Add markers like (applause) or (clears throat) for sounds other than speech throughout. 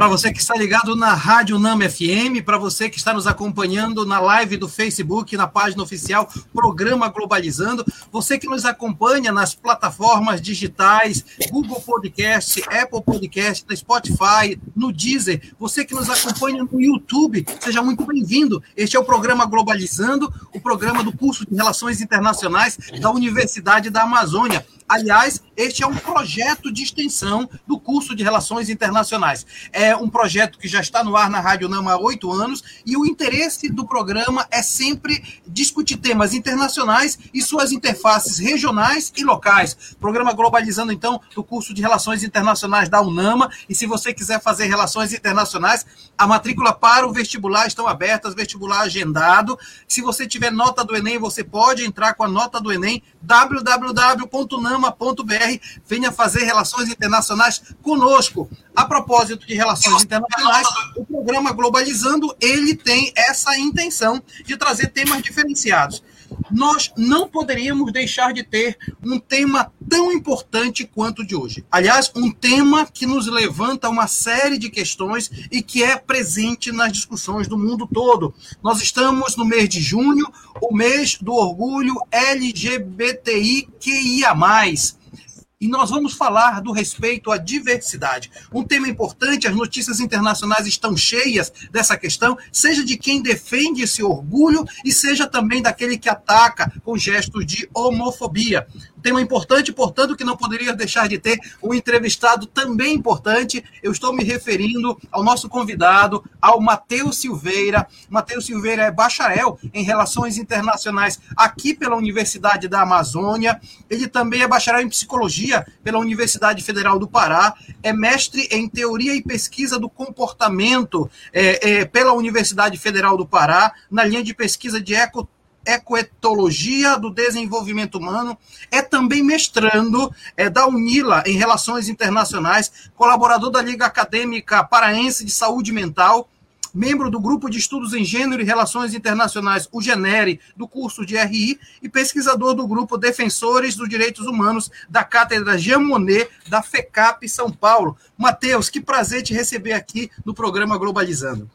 para você que está ligado na Rádio Nama FM, para você que está nos acompanhando na live do Facebook, na página oficial Programa Globalizando, você que nos acompanha nas plataformas digitais, Google Podcast, Apple Podcast, no Spotify, no Deezer, você que nos acompanha no YouTube, seja muito bem-vindo. Este é o Programa Globalizando, o programa do curso de Relações Internacionais da Universidade da Amazônia. Aliás, este é um projeto de extensão do curso de Relações Internacionais. É um projeto que já está no ar na Rádio Nama há oito anos e o interesse do programa é sempre discutir temas internacionais e suas interfaces regionais e locais. Programa Globalizando, então, do curso de Relações Internacionais da UNAMA. E se você quiser fazer Relações Internacionais, a matrícula para o vestibular estão abertas, vestibular agendado. Se você tiver nota do Enem, você pode entrar com a nota do Enem www.nama programa.br. Venha fazer relações internacionais conosco. A propósito de relações internacionais, o programa Globalizando, ele tem essa intenção de trazer temas diferenciados nós não poderíamos deixar de ter um tema tão importante quanto o de hoje. Aliás, um tema que nos levanta uma série de questões e que é presente nas discussões do mundo todo. Nós estamos no mês de junho, o mês do orgulho LGBTIQIA e nós vamos falar do respeito à diversidade. Um tema importante, as notícias internacionais estão cheias dessa questão, seja de quem defende esse orgulho e seja também daquele que ataca com gestos de homofobia tema importante, portanto, que não poderia deixar de ter um entrevistado também importante. Eu estou me referindo ao nosso convidado, ao Matheus Silveira. Matheus Silveira é bacharel em Relações Internacionais aqui pela Universidade da Amazônia. Ele também é bacharel em Psicologia pela Universidade Federal do Pará. É mestre em Teoria e Pesquisa do Comportamento é, é, pela Universidade Federal do Pará, na linha de pesquisa de eco Ecoetologia do Desenvolvimento Humano, é também mestrando é, da UNILA em Relações Internacionais, colaborador da Liga Acadêmica Paraense de Saúde Mental, membro do Grupo de Estudos em Gênero e Relações Internacionais, o GENERE, do curso de RI, e pesquisador do Grupo Defensores dos Direitos Humanos da Cátedra Jean Monnet, da FECAP São Paulo. Matheus, que prazer te receber aqui no programa Globalizando.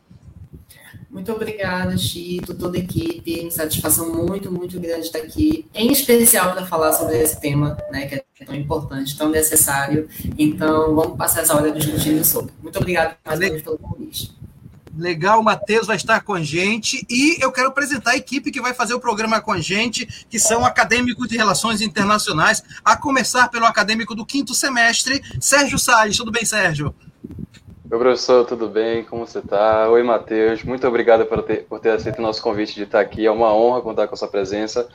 Muito obrigada, Chito, toda a equipe. Satisfação muito, muito grande estar aqui, em especial para falar sobre esse tema, né, que é tão importante, tão necessário. Então, vamos passar essa hora discutindo sobre. Muito obrigado mais uma vez pelo convite. Legal, o Matheus vai estar com a gente e eu quero apresentar a equipe que vai fazer o programa com a gente, que são acadêmicos de relações internacionais, a começar pelo acadêmico do quinto semestre, Sérgio Salles. Tudo bem, Sérgio? Oi, professor, tudo bem? Como você está? Oi, Matheus. Muito obrigado por ter, por ter aceito o nosso convite de estar aqui. É uma honra contar com a sua presença.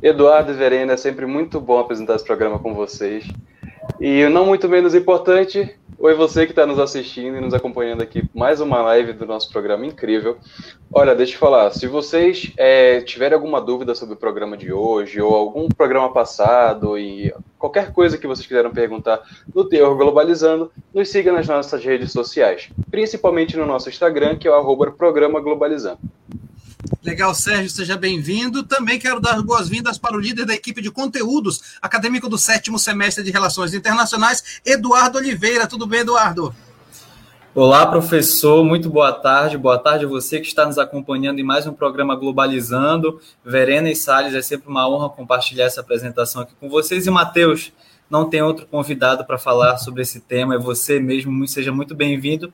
Eduardo e Verena, é sempre muito bom apresentar esse programa com vocês. E não muito menos importante, Oi, você que está nos assistindo e nos acompanhando aqui, mais uma live do nosso programa incrível. Olha, deixa eu falar, se vocês é, tiverem alguma dúvida sobre o programa de hoje, ou algum programa passado, e qualquer coisa que vocês quiseram perguntar no Teor Globalizando, nos siga nas nossas redes sociais, principalmente no nosso Instagram, que é o Programa Globalizando. Legal, Sérgio, seja bem-vindo. Também quero dar boas-vindas para o líder da equipe de conteúdos acadêmico do sétimo semestre de Relações Internacionais, Eduardo Oliveira. Tudo bem, Eduardo? Olá, professor, muito boa tarde. Boa tarde a você que está nos acompanhando em mais um programa Globalizando. Verena e Salles, é sempre uma honra compartilhar essa apresentação aqui com vocês. E, Matheus, não tem outro convidado para falar sobre esse tema, é você mesmo. Seja muito bem-vindo.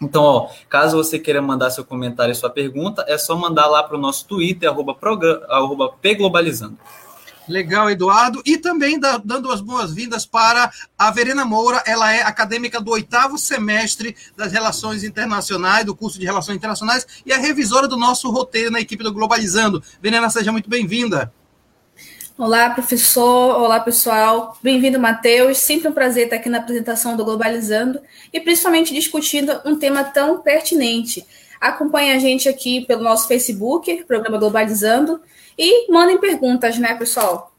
Então, ó, caso você queira mandar seu comentário e sua pergunta, é só mandar lá para o nosso Twitter, arroba, arroba pglobalizando. Legal, Eduardo. E também dando as boas-vindas para a Verena Moura, ela é acadêmica do oitavo semestre das Relações Internacionais, do curso de Relações Internacionais, e é revisora do nosso roteiro na equipe do Globalizando. Verena, seja muito bem-vinda. Olá, professor. Olá, pessoal. Bem-vindo, Matheus. Sempre um prazer estar aqui na apresentação do Globalizando e principalmente discutindo um tema tão pertinente. Acompanhe a gente aqui pelo nosso Facebook, programa Globalizando, e mandem perguntas, né, pessoal?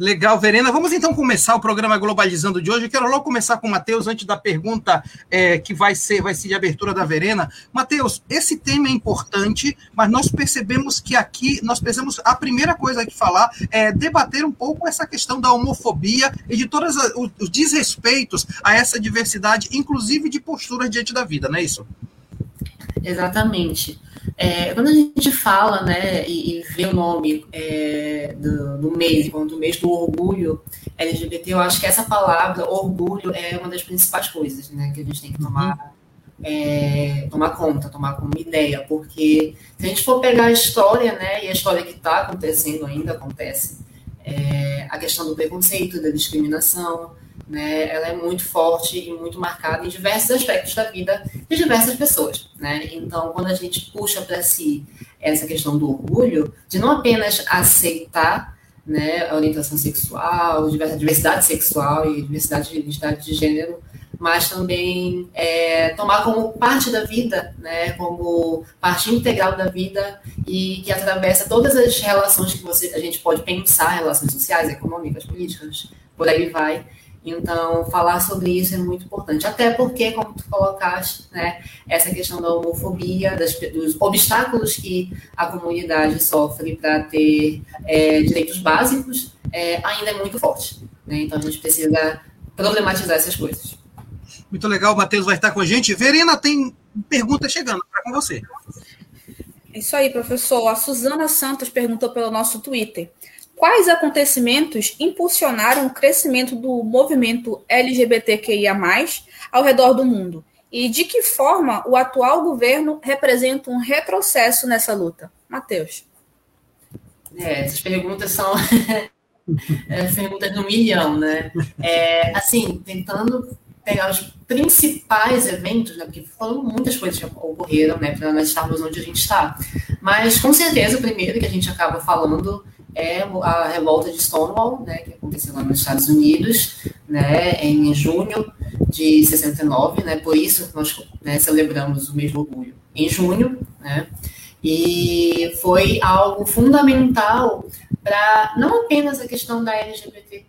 Legal, Verena. Vamos então começar o programa Globalizando de hoje. Eu quero logo começar com o Matheus, antes da pergunta é, que vai ser, vai ser de abertura da Verena. Matheus, esse tema é importante, mas nós percebemos que aqui nós precisamos. A primeira coisa que falar é debater um pouco essa questão da homofobia e de todos os desrespeitos a essa diversidade, inclusive de postura diante da vida, não é isso? Exatamente. É, quando a gente fala né, e, e vê o nome é, do, do mês, o mês do orgulho LGBT, eu acho que essa palavra, orgulho, é uma das principais coisas né, que a gente tem que tomar, é, tomar conta, tomar como ideia, porque se a gente for pegar a história, né, e a história que está acontecendo ainda acontece, é, a questão do preconceito, da discriminação, né, ela é muito forte e muito marcada em diversos aspectos da vida de diversas pessoas, né? Então, quando a gente puxa para si essa questão do orgulho, de não apenas aceitar né, a orientação sexual, diversidade sexual e diversidade de identidade de gênero, mas também é, tomar como parte da vida, né, como parte integral da vida e que atravessa todas as relações que você, a gente pode pensar, relações sociais, econômicas, políticas, por aí vai, então, falar sobre isso é muito importante. Até porque, como tu colocaste, né, essa questão da homofobia, das, dos obstáculos que a comunidade sofre para ter é, direitos básicos, é, ainda é muito forte. Né? Então, a gente precisa problematizar essas coisas. Muito legal, o Matheus vai estar com a gente. Verena tem pergunta chegando para com você. É isso aí, professor. A Suzana Santos perguntou pelo nosso Twitter. Quais acontecimentos impulsionaram o crescimento do movimento LGBTQIA, ao redor do mundo? E de que forma o atual governo representa um retrocesso nessa luta? Matheus. É, essas perguntas são (laughs) perguntas do milhão, né? É, assim, tentando pegar os principais eventos, né, porque foram muitas coisas que ocorreram, né, para nós estarmos onde a gente está. Mas, com certeza, o primeiro que a gente acaba falando é a revolta de Stonewall, né, que aconteceu lá nos Estados Unidos, né, em junho de 69, né, por isso nós né, celebramos o mês do orgulho. Em junho, né, e foi algo fundamental para não apenas a questão da LGBT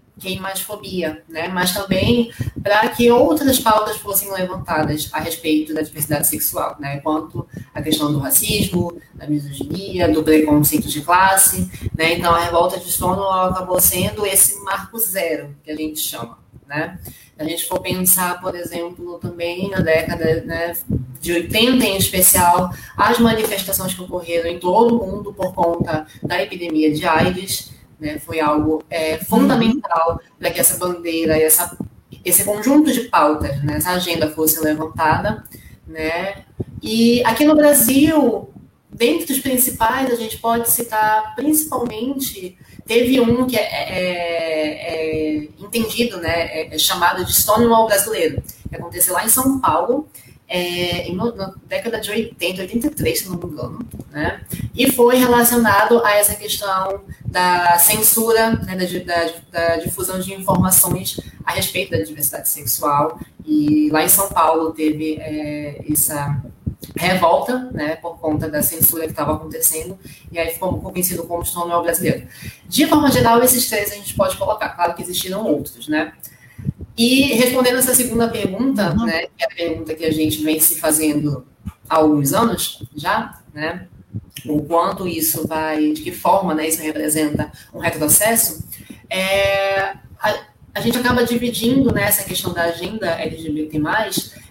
fobia, né? mas também para que outras pautas fossem levantadas a respeito da diversidade sexual, né? quanto a questão do racismo, da misoginia, do preconceito de classe. Né? Então, a revolta de Stonewall acabou sendo esse marco zero, que a gente chama. Né? Se a gente for pensar, por exemplo, também na década né, de 80 em especial, as manifestações que ocorreram em todo o mundo por conta da epidemia de AIDS, né? Foi algo é, fundamental para que essa bandeira, essa, esse conjunto de pautas, né? essa agenda fosse levantada. Né? E aqui no Brasil, dentre dos principais, a gente pode citar principalmente, teve um que é, é, é entendido, né, é, é chamado de Stonewall brasileiro, que aconteceu lá em São Paulo, é, em, na década de 80, 83, se não me engano, né? E foi relacionado a essa questão da censura, né, da, da, da, difusão de informações a respeito da diversidade sexual. E lá em São Paulo teve é, essa revolta, né, por conta da censura que estava acontecendo, e aí ficou convencido como Stonewall brasileiro. De forma geral, esses três a gente pode colocar, claro que existiram outros, né? E respondendo essa segunda pergunta, uhum. né, que é a pergunta que a gente vem se fazendo há alguns anos já, né, o quanto isso vai, de que forma né, isso representa um retrocesso, é, a, a gente acaba dividindo né, questão da agenda LGBT+,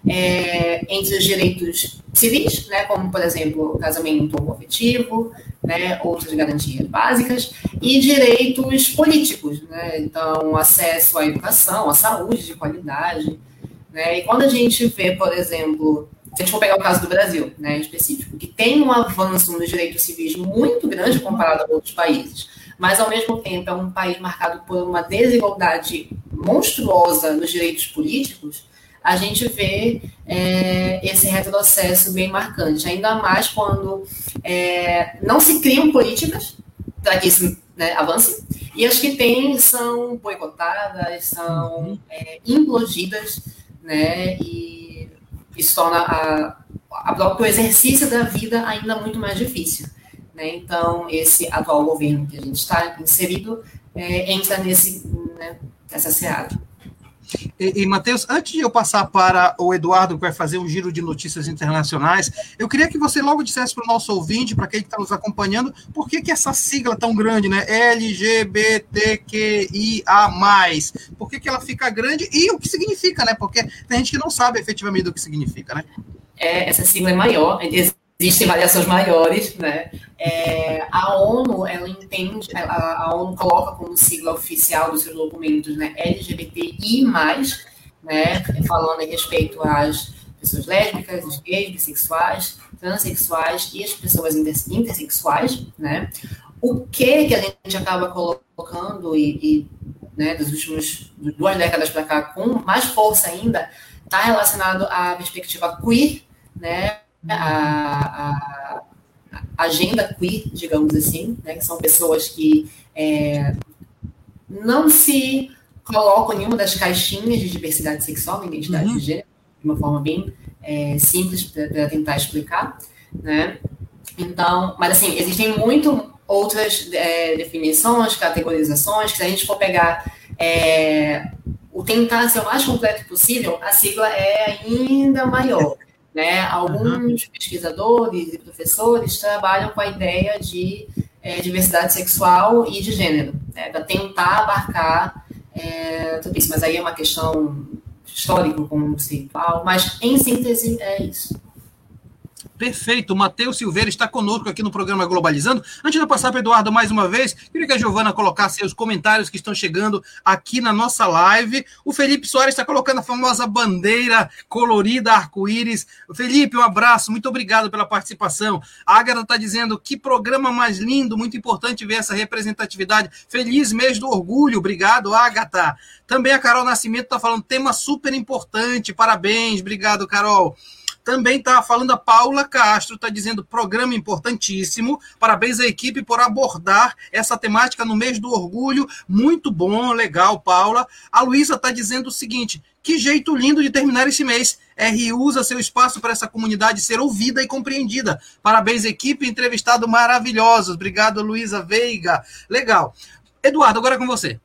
é, entre os direitos civis, né, como, por exemplo, casamento afetivo, né, outras garantias básicas, e direitos políticos, né, então, acesso à educação, à saúde de qualidade. Né, e quando a gente vê, por exemplo, se a gente for pegar o caso do Brasil, né, em específico, que tem um avanço nos direitos civis muito grande comparado a outros países, mas ao mesmo tempo é um país marcado por uma desigualdade monstruosa nos direitos políticos, a gente vê é, esse retrocesso bem marcante, ainda mais quando é, não se criam políticas para que isso né, avance, e as que tem são boicotadas, são é, implodidas, né, e isso torna a, a, o exercício da vida ainda muito mais difícil. Né? Então, esse atual governo que a gente está inserido é, entra nesse, né, nessa seara. E, e Matheus, antes de eu passar para o Eduardo, que vai fazer um giro de notícias internacionais, eu queria que você logo dissesse para o nosso ouvinte, para quem está nos acompanhando, por que, que essa sigla tão grande, né? LGBTQIA. Por que, que ela fica grande e o que significa, né? Porque tem gente que não sabe efetivamente o que significa, né? É, essa sigla é maior, existem variações maiores, né? É, a ONU, ela entende, a, a, ONU coloca como sigla oficial dos seus documentos, né, LGBTI+, né, falando a respeito às pessoas lésbicas, gays, bissexuais, transexuais e as pessoas intersexuais, né? O que que a gente acaba colocando e, e né, dos últimos duas décadas para cá com mais força ainda está relacionado à perspectiva queer, né? A, a agenda queer, digamos assim, né, que são pessoas que é, não se colocam em nenhuma das caixinhas de diversidade sexual, identidade uhum. de gênero, de uma forma bem é, simples para tentar explicar, né? Então, mas assim, existem muito outras é, definições, categorizações, que se a gente for pegar é, o tentar ser o mais completo possível, a sigla é ainda maior. Né? Alguns uhum. pesquisadores e professores trabalham com a ideia de é, diversidade sexual e de gênero, né? para tentar abarcar é, tudo isso. Mas aí é uma questão histórico-conceitual, mas em síntese é isso. Perfeito. Matheus Silveira está conosco aqui no programa Globalizando. Antes de eu passar para Eduardo mais uma vez, queria que a Giovana colocasse os comentários que estão chegando aqui na nossa live. O Felipe Soares está colocando a famosa bandeira colorida arco-íris. Felipe, um abraço. Muito obrigado pela participação. A Agatha está dizendo que programa mais lindo, muito importante ver essa representatividade. Feliz mês do orgulho. Obrigado, Agatha. Também a Carol Nascimento está falando tema super importante. Parabéns. Obrigado, Carol. Também está falando a Paula Castro, está dizendo programa importantíssimo. Parabéns à equipe por abordar essa temática no mês do orgulho. Muito bom, legal, Paula. A Luísa está dizendo o seguinte: que jeito lindo de terminar esse mês. R usa seu espaço para essa comunidade ser ouvida e compreendida. Parabéns, equipe, entrevistado maravilhosos. Obrigado, Luísa Veiga. Legal. Eduardo, agora é com você.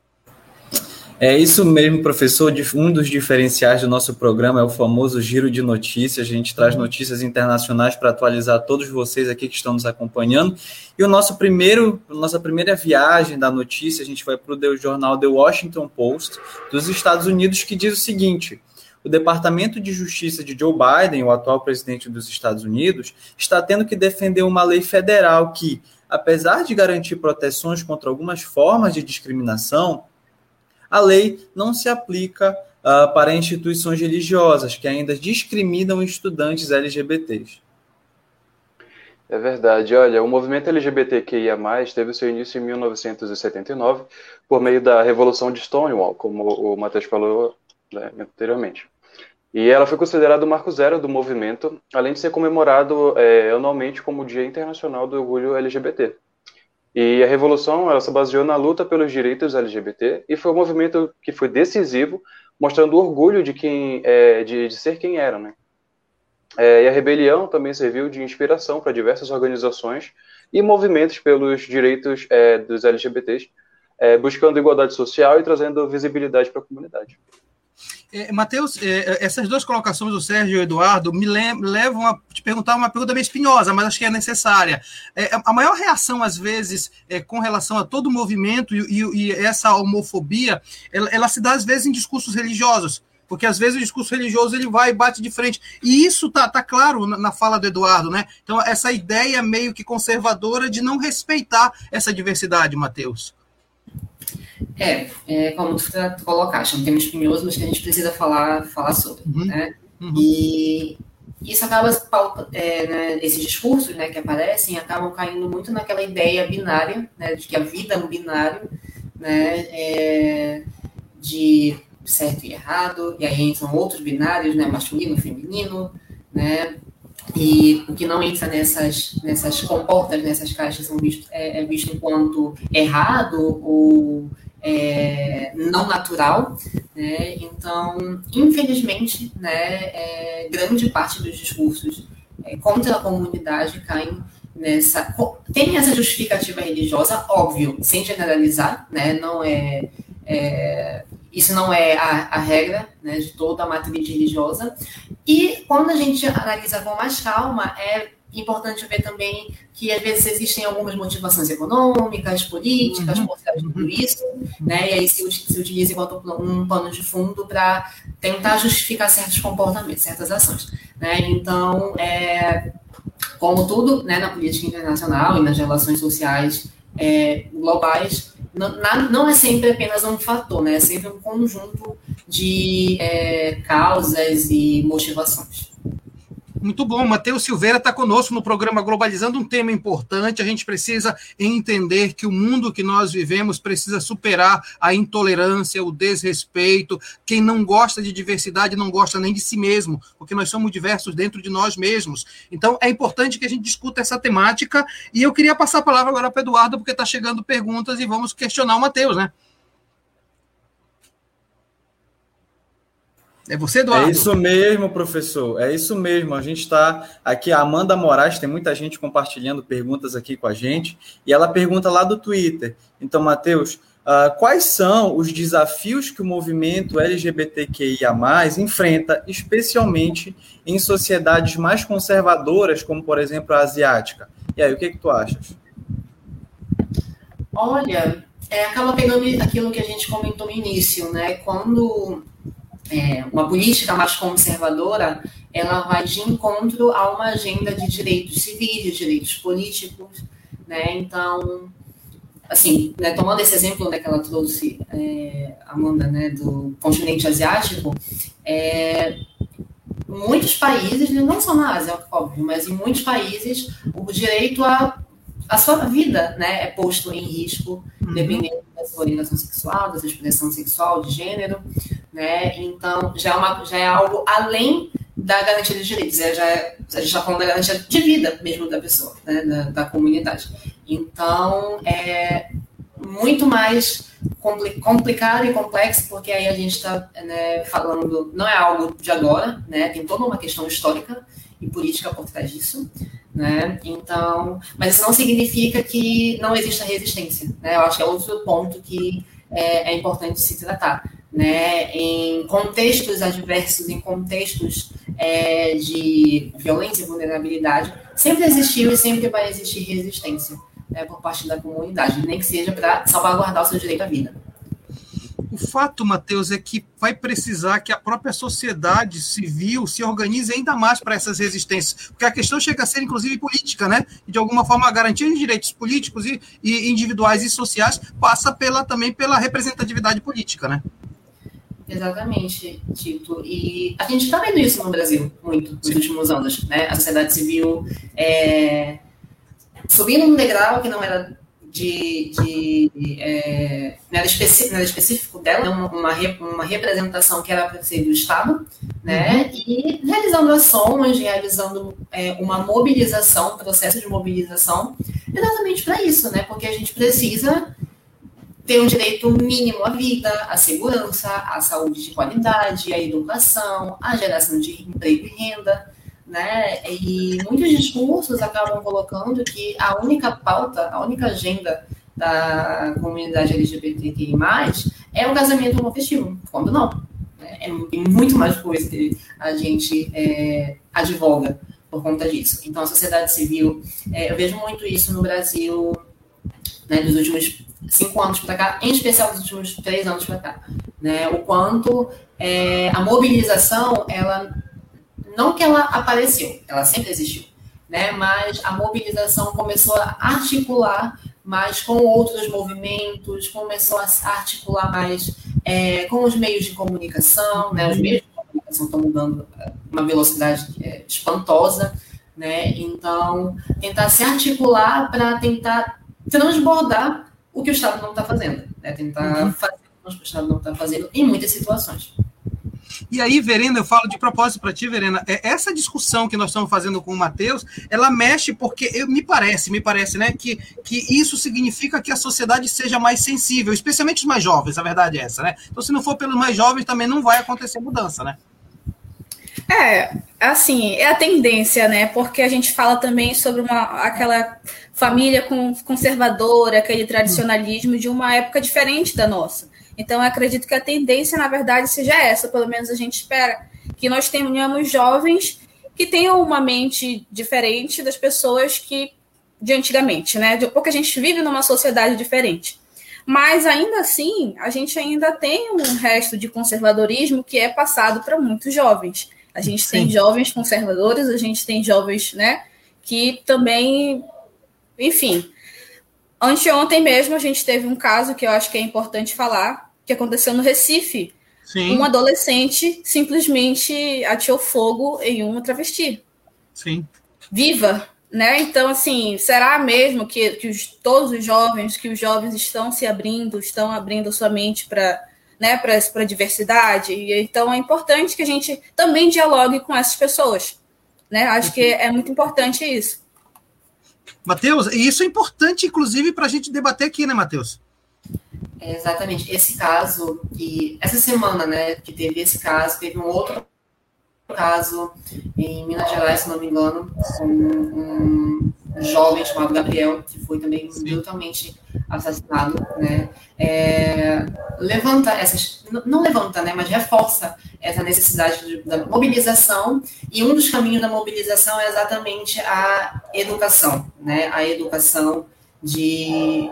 É isso mesmo, professor. Um dos diferenciais do nosso programa é o famoso giro de notícias. A gente traz notícias internacionais para atualizar todos vocês aqui que estão nos acompanhando. E o nosso primeiro, nossa primeira viagem da notícia, a gente vai para o jornal The Washington Post dos Estados Unidos, que diz o seguinte: o Departamento de Justiça de Joe Biden, o atual presidente dos Estados Unidos, está tendo que defender uma lei federal que, apesar de garantir proteções contra algumas formas de discriminação, a lei não se aplica uh, para instituições religiosas que ainda discriminam estudantes LGBTs. É verdade. Olha, o movimento LGBTQIA+, teve seu início em 1979 por meio da Revolução de Stonewall, como o Matheus falou né, anteriormente. E ela foi considerada o marco zero do movimento, além de ser comemorado é, anualmente como o Dia Internacional do Orgulho LGBT. E a revolução ela se baseou na luta pelos direitos LGBT e foi um movimento que foi decisivo, mostrando orgulho de quem é, de, de, ser quem era, né? É, e a rebelião também serviu de inspiração para diversas organizações e movimentos pelos direitos é, dos LGBTs, é, buscando igualdade social e trazendo visibilidade para a comunidade. É, Matheus, é, é, essas duas colocações do Sérgio e do Eduardo me levam a te perguntar uma pergunta meio espinhosa, mas acho que é necessária. É, a maior reação, às vezes, é, com relação a todo o movimento e, e, e essa homofobia, ela, ela, se dá, às vezes, em discursos religiosos. Porque às vezes o discurso religioso ele vai e bate de frente. E isso tá, tá claro na, na fala do Eduardo, né? Então, essa ideia meio que conservadora de não respeitar essa diversidade, Matheus. É, é como tu, tu colocaste, é um tema espinhoso, mas que a gente precisa falar, falar sobre, uhum. né? Uhum. E isso acaba, é, né, esses discursos né, que aparecem acabam caindo muito naquela ideia binária, né, de que a vida é um binário, né, é, de certo e errado, e aí são outros binários, né, masculino, feminino, né, e o que não entra nessas, nessas comportas, nessas caixas, são visto, é, é visto enquanto errado ou é, não natural, né? Então, infelizmente, né, é, grande parte dos discursos é, contra a comunidade caem nessa tem essa justificativa religiosa, óbvio, sem generalizar, né? Não é, é isso não é a, a regra né, de toda a matriz religiosa. E quando a gente analisa com mais calma, é importante ver também que às vezes existem algumas motivações econômicas, políticas uhum. por trás de tudo uhum. isso, né? E aí se, se utiliza enquanto um pano de fundo para tentar justificar certos comportamentos, certas ações, né? Então, é, como tudo, né, na política internacional e nas relações sociais é, globais, não, não, é sempre apenas um fator, né? É sempre um conjunto de é, causas e motivações. Muito bom. Matheus Silveira está conosco no programa Globalizando, um tema importante. A gente precisa entender que o mundo que nós vivemos precisa superar a intolerância, o desrespeito. Quem não gosta de diversidade não gosta nem de si mesmo, porque nós somos diversos dentro de nós mesmos. Então, é importante que a gente discuta essa temática. E eu queria passar a palavra agora para Eduardo, porque está chegando perguntas e vamos questionar o Matheus, né? É você, Eduardo? É isso mesmo, professor. É isso mesmo. A gente está aqui, a Amanda Moraes, tem muita gente compartilhando perguntas aqui com a gente, e ela pergunta lá do Twitter. Então, Matheus, uh, quais são os desafios que o movimento LGBTQIA enfrenta, especialmente em sociedades mais conservadoras, como, por exemplo, a asiática? E aí, o que, que tu achas? Olha, é, acaba pegando aquilo que a gente comentou no início, né? Quando é, uma política mais conservadora, ela vai de encontro a uma agenda de direitos civis, de direitos políticos, né? Então, assim, né, tomando esse exemplo né, que ela trouxe, é, Amanda, né, do continente asiático, é, muitos países, né, não só na Ásia, óbvio, mas em muitos países, o direito a a sua vida né, é posto em risco, uhum. dependendo da sua orientação sexual, da sua expressão sexual, de gênero, né? Então, já é, uma, já é algo além da garantia de direitos, é, já é, a gente está falando da garantia de vida mesmo da pessoa, né, da, da comunidade. Então, é muito mais complicado e complexo, porque aí a gente está né, falando, não é algo de agora, né, tem toda uma questão histórica e política por trás disso, né? Então, mas isso não significa que não exista resistência, né? Eu acho que é outro ponto que é, é importante se tratar, né? Em contextos adversos, em contextos é, de violência e vulnerabilidade, sempre existiu e sempre vai existir resistência né, por parte da comunidade, nem que seja para salvaguardar o seu direito à vida. O fato, Matheus, é que vai precisar que a própria sociedade civil se organize ainda mais para essas resistências, porque a questão chega a ser, inclusive, política, né? E, de alguma forma, a garantia de direitos políticos e, e individuais e sociais passa pela, também pela representatividade política, né? Exatamente, Tito. E a gente está vendo isso no Brasil muito nos Sim. últimos anos, né? A sociedade civil é, subindo um degrau que não era de, de é, não, era específico, não era específico dela, uma, uma, uma representação que era para ser do Estado, né? Uhum. E realizando ações, realizando é, uma mobilização, processo de mobilização, exatamente para isso, né? Porque a gente precisa ter um direito mínimo à vida, à segurança, à saúde de qualidade, à educação, à geração de emprego e renda né? E muitos discursos acabam colocando que a única pauta, a única agenda da comunidade LGBTQI+, é o casamento homoafetivo, quando não. Né? É muito mais coisa que a gente é, advoga por conta disso. Então, a sociedade civil, é, eu vejo muito isso no Brasil, né, dos últimos cinco anos para cá, em especial dos últimos três anos para cá, né, o quanto é, a mobilização, ela não que ela apareceu, ela sempre existiu, né? Mas a mobilização começou a articular mais com outros movimentos, começou a articular mais é, com os meios de comunicação, né? Os meios de comunicação estão mudando uma velocidade é, espantosa, né? Então, tentar se articular para tentar transbordar o que o Estado não está fazendo, né? Tentar uhum. fazer o que o Estado não está fazendo em muitas situações. E aí, Verena, eu falo de propósito para ti, Verena, é, essa discussão que nós estamos fazendo com o Matheus, ela mexe porque eu, me parece, me parece, né, que, que isso significa que a sociedade seja mais sensível, especialmente os mais jovens, a verdade é essa, né? Então, se não for pelos mais jovens, também não vai acontecer mudança, né? É, assim, é a tendência, né? Porque a gente fala também sobre uma, aquela família conservadora, aquele tradicionalismo de uma época diferente da nossa. Então, eu acredito que a tendência, na verdade, seja essa, pelo menos a gente espera, que nós tenhamos jovens que tenham uma mente diferente das pessoas que de antigamente, né? Porque a gente vive numa sociedade diferente. Mas ainda assim, a gente ainda tem um resto de conservadorismo que é passado para muitos jovens. A gente Sim. tem jovens conservadores, a gente tem jovens, né, que também, enfim. Anteontem mesmo a gente teve um caso que eu acho que é importante falar, que aconteceu no Recife. Sim. Um adolescente simplesmente atirou fogo em uma travesti. Sim. Viva, né? Então, assim, será mesmo que, que os, todos os jovens, que os jovens estão se abrindo, estão abrindo sua mente para né, a diversidade? E, então, é importante que a gente também dialogue com essas pessoas. Né? Acho que é muito importante isso. Matheus, e isso é importante, inclusive, para a gente debater aqui, né, Matheus? É exatamente. Esse caso, que essa semana, né, que teve esse caso, teve um outro caso em Minas Gerais, se não me engano, com um, jovem chamado Gabriel, que foi também brutalmente assassinado, né? É, levanta essas, não levanta, né, mas reforça essa necessidade de, da mobilização e um dos caminhos da mobilização é exatamente a educação, né? A educação de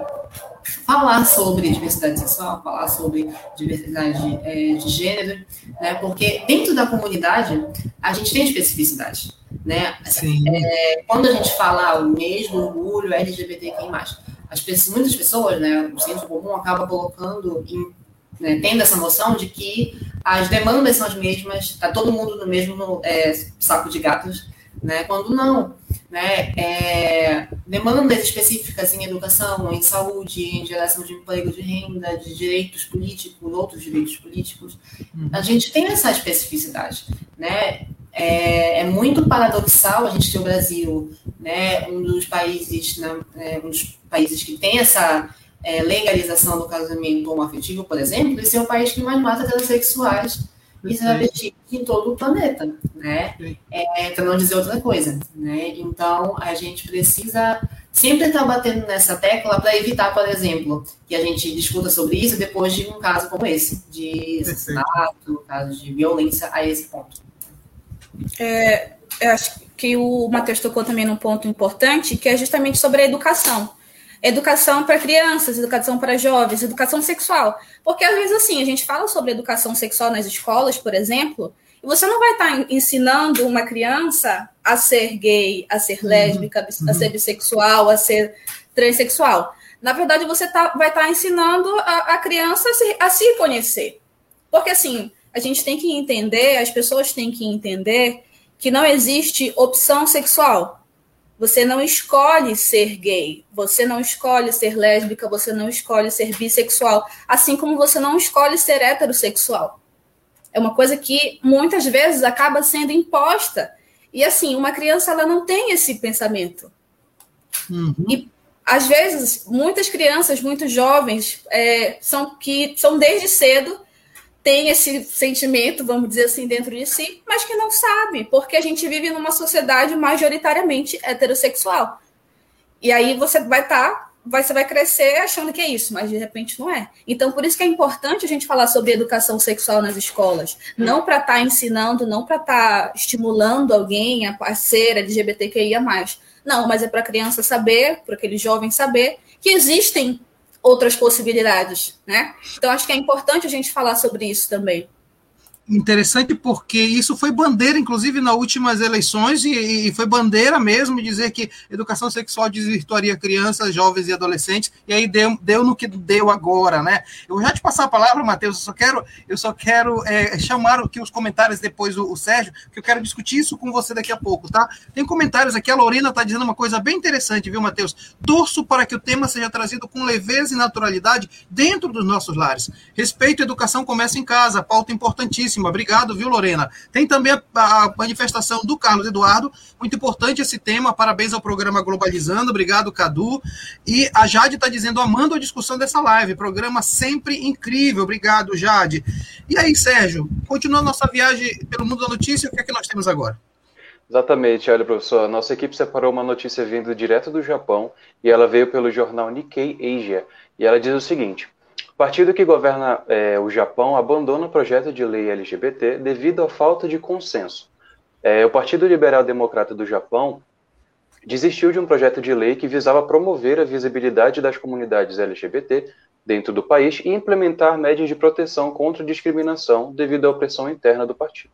falar sobre diversidade sexual, falar sobre diversidade é, de gênero, né? Porque dentro da comunidade a gente tem especificidade, né? É, quando a gente fala o mês do orgulho LGBTQI+, as pessoas, muitas pessoas, né, o centro comum acaba colocando em né, tendo essa noção de que as demandas são as mesmas, está todo mundo no mesmo é, saco de gatos, né, quando não né, é, demandas específicas em educação, em saúde, em geração de emprego, de renda, de direitos políticos, outros direitos políticos, a gente tem essa especificidade, né? É, é muito paradoxal a gente ter o Brasil, né, um dos países, né, um dos países que tem essa é, legalização do casamento homoafetivo, por exemplo, e ser o país que mais mata transexuais e travestis em todo o planeta, né? É, para não dizer outra coisa, né? Então, a gente precisa sempre estar batendo nessa tecla para evitar, por exemplo, que a gente discuta sobre isso depois de um caso como esse, de assassinato, caso de violência a esse ponto. É, eu acho que o Matheus tocou também num ponto importante, que é justamente sobre a educação educação para crianças, educação para jovens, educação sexual. Porque às vezes assim, a gente fala sobre educação sexual nas escolas, por exemplo, e você não vai estar tá ensinando uma criança a ser gay, a ser uhum. lésbica, uhum. a ser bissexual, a ser transexual. Na verdade, você tá, vai estar tá ensinando a, a criança a se, a se conhecer. Porque assim, a gente tem que entender, as pessoas têm que entender que não existe opção sexual. Você não escolhe ser gay, você não escolhe ser lésbica, você não escolhe ser bissexual, assim como você não escolhe ser heterossexual. É uma coisa que muitas vezes acaba sendo imposta. E assim, uma criança ela não tem esse pensamento. Uhum. E às vezes, muitas crianças, muitos jovens, é, são que são desde cedo tem esse sentimento, vamos dizer assim, dentro de si, mas que não sabe, porque a gente vive numa sociedade majoritariamente heterossexual. E aí você vai estar, tá, você vai crescer achando que é isso, mas de repente não é. Então, por isso que é importante a gente falar sobre educação sexual nas escolas. Não para estar tá ensinando, não para estar tá estimulando alguém a, ser LGBTQIA. Não, mas é para a criança saber, para aquele jovem saber que existem outras possibilidades, né? Então acho que é importante a gente falar sobre isso também interessante porque isso foi bandeira, inclusive, nas últimas eleições, e, e, foi bandeira mesmo dizer que educação sexual desvirtuaria crianças, jovens e adolescentes, e aí deu, deu no que deu agora, né? Eu já te passar a palavra, Matheus, eu só quero, eu só quero é, chamar aqui os comentários depois o, o, Sérgio, que eu quero discutir isso com você daqui a pouco, tá? Tem comentários aqui, a Lorena está dizendo uma coisa bem interessante, viu, Matheus? Torço para que o tema seja trazido com leveza e naturalidade dentro dos nossos lares. Respeito e educação começa em casa, pauta importantíssima Obrigado, viu, Lorena? Tem também a, a, manifestação do Carlos Eduardo, muito importante esse tema. Parabéns ao programa Globalizando. Obrigado, Cadu. E a Jade está dizendo, amando a discussão dessa live. Programa sempre incrível. Obrigado, Jade. E aí, Sérgio, continuando nossa viagem pelo mundo da notícia, o que é que nós temos agora? Exatamente, olha, professor, nossa equipe separou uma notícia vindo direto do Japão e ela veio pelo jornal Nikkei Asia. E ela diz o seguinte: o partido que governa é, o Japão abandona o projeto de lei LGBT devido à falta de consenso. É, o Partido Liberal Democrata do Japão desistiu de um projeto de lei que visava promover a visibilidade das comunidades LGBT dentro do país e implementar médias de proteção contra discriminação devido à opressão interna do partido.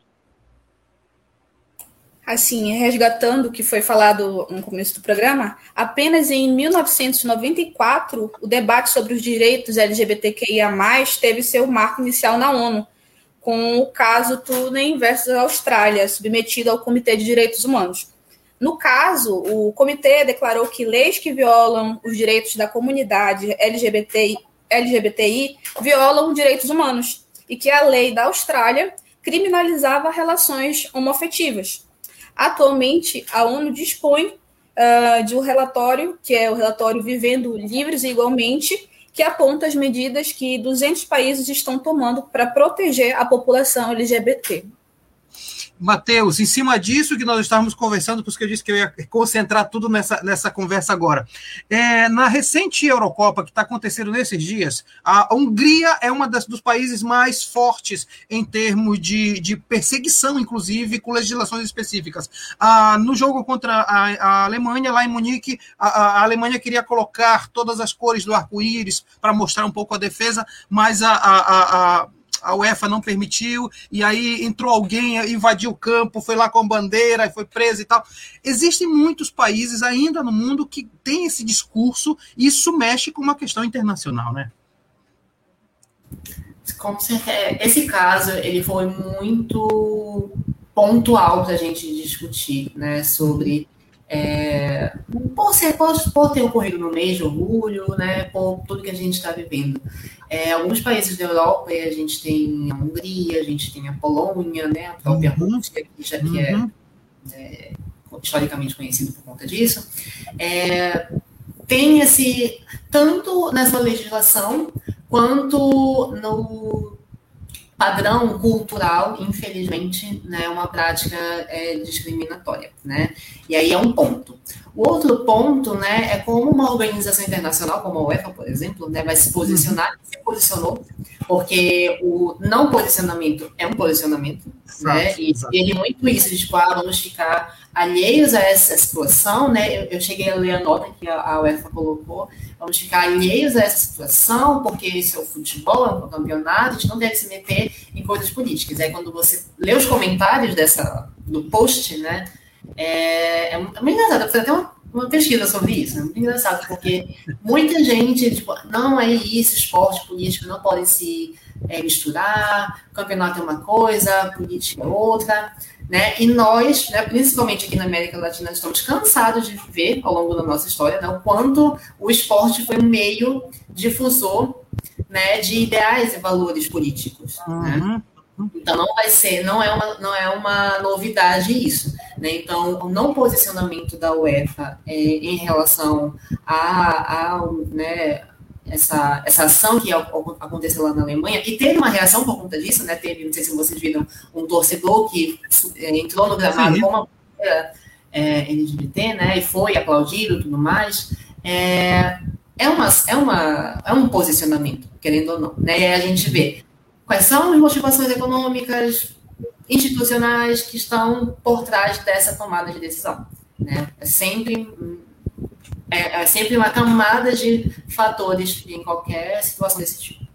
Assim, resgatando o que foi falado no começo do programa, apenas em 1994 o debate sobre os direitos LGBTQIA+, teve seu marco inicial na ONU, com o caso Tunen versus Austrália, submetido ao Comitê de Direitos Humanos. No caso, o comitê declarou que leis que violam os direitos da comunidade LGBTI, LGBTI violam direitos humanos e que a lei da Austrália criminalizava relações homoafetivas. Atualmente, a ONU dispõe uh, de um relatório, que é o relatório Vivendo Livres e Igualmente, que aponta as medidas que 200 países estão tomando para proteger a população LGBT. Matheus, em cima disso que nós estávamos conversando, por isso que eu disse que eu ia concentrar tudo nessa, nessa conversa agora. É, na recente Eurocopa que está acontecendo nesses dias, a Hungria é das, dos países mais fortes em termos de, de perseguição, inclusive, com legislações específicas. Ah, no jogo contra a, a, Alemanha, lá em Munique, a, a, Alemanha queria colocar todas as cores do arco-íris para mostrar um pouco a defesa, mas a, a, a UEFA não permitiu, e aí entrou alguém, invadiu o campo, foi lá com a bandeira, foi preso e tal. Existem muitos países ainda no mundo que têm esse discurso, e isso mexe com uma questão internacional, né? Esse caso, ele foi muito pontual para a gente discutir, né, sobre é, por, ser, por, por, ter ocorrido no mês de orgulho, né, por tudo que a gente está vivendo. É, alguns países da Europa, a gente tem a Hungria, a gente tem a Polônia, né, a própria uhum. Rússia, que já que é, uhum. é, historicamente conhecido por conta disso, é, tem esse, tanto nessa legislação, quanto no padrão cultural, infelizmente, né, é uma prática é, discriminatória, né? E aí é um ponto. O outro ponto, né, é como uma organização internacional, como a UEFA, por exemplo, né, vai se posicionar, se posicionou, porque o não posicionamento é um posicionamento, exato, né? E exato. ele muito isso de tipo, ah, vamos ficar alheios a essa situação, né? Eu, eu cheguei a ler a nota que a, a UEFA colocou, vamos ficar alheios a essa situação, porque isso é o futebol, é um campeonato, a gente não deve se meter em coisas políticas. Aí quando você lê os comentários dessa, do post, né, é, é muito engraçado, eu até uma, uma pesquisa sobre isso, é muito engraçado, porque muita gente, tipo, não é isso, esporte, político não podem se é, misturar, campeonato é uma coisa, política é outra, né? E nós, né, principalmente aqui na América Latina, estamos cansados de ver ao longo da nossa história né, o quanto o esporte foi um meio difusor né, de ideais e valores políticos. Né? Uhum. Então não vai ser, não é uma, não é uma novidade isso. Né? Então, o não posicionamento da UEFA é, em relação a, a né, essa, essa ação que aconteceu lá na Alemanha, e teve uma reação por conta disso, né? Teve, não sei se vocês viram, um torcedor que é, entrou no gramado com uma bandeira é, LGBT, né? E foi aplaudido e tudo mais. É, é, uma, é, uma, é um posicionamento, querendo ou não. Né? E aí a gente vê quais são as motivações econômicas, institucionais que estão por trás dessa tomada de decisão. Né? É sempre é, é sempre uma camada de fatores em qualquer situação desse tipo.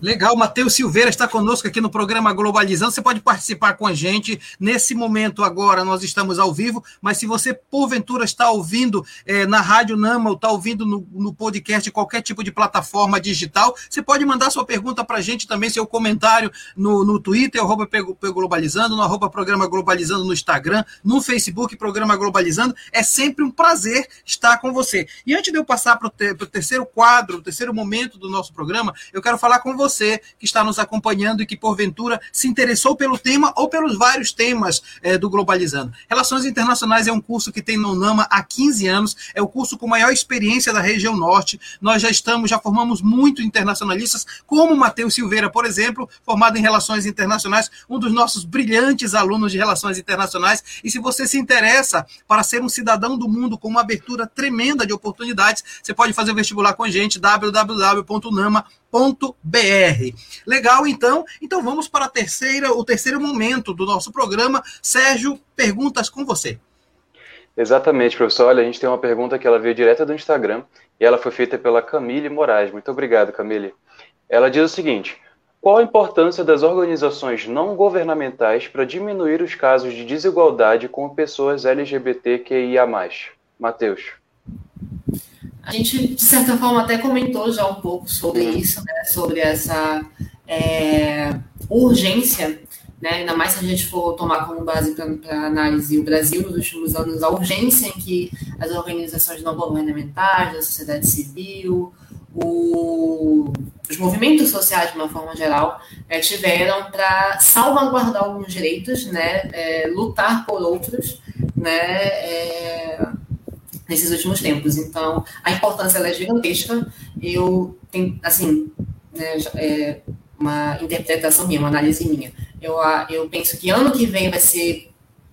Legal, Matheus Silveira está conosco aqui no programa Globalizando. Você pode participar com a gente. Nesse momento, agora, nós estamos ao vivo, mas se você, porventura, está ouvindo é, na Rádio Nama ou está ouvindo no, no podcast, qualquer tipo de plataforma digital, você pode mandar sua pergunta para a gente também, seu comentário no, no Twitter, arroba Globalizando, no arroba Programa Globalizando no Instagram, no Facebook, Programa Globalizando. É sempre um prazer estar com você. E antes de eu passar para o terceiro quadro, o terceiro momento do nosso programa, eu quero falar com você você que está nos acompanhando e que, porventura, se interessou pelo tema ou pelos vários temas é, do Globalizando. Relações Internacionais é um curso que tem no NAMA há 15 anos, é o curso com maior experiência da região norte. Nós já estamos, já formamos muito internacionalistas, como Matheus Silveira, por exemplo, formado em Relações Internacionais, um dos nossos brilhantes alunos de Relações Internacionais. E se você se interessa para ser um cidadão do mundo com uma abertura tremenda de oportunidades, você pode fazer o vestibular com a gente, www.nama.br. Legal, então. Então vamos para a terceira, o terceiro momento do nosso programa. Sérgio, perguntas com você. Exatamente, professor. Olha, a gente tem uma pergunta que ela veio direto do Instagram e ela foi feita pela Camille Moraes. Muito obrigado, Camille. Ela diz o seguinte: qual a importância das organizações não governamentais para diminuir os casos de desigualdade com pessoas LGBTQIA+. Matheus. A gente, de certa forma, até comentou já um pouco sobre isso, né? sobre essa é, urgência, né? ainda mais se a gente for tomar como base para análise o Brasil nos últimos anos, a urgência em que as organizações não governamentais, a sociedade civil, o, os movimentos sociais, de uma forma geral, é, tiveram para salvaguardar alguns direitos, né, é, lutar por outros, né, é, nesses últimos tempos. Então, a importância é gigantesca. Eu tenho, assim, né, é uma interpretação minha, uma análise minha. Eu, eu penso que ano que vem vai ser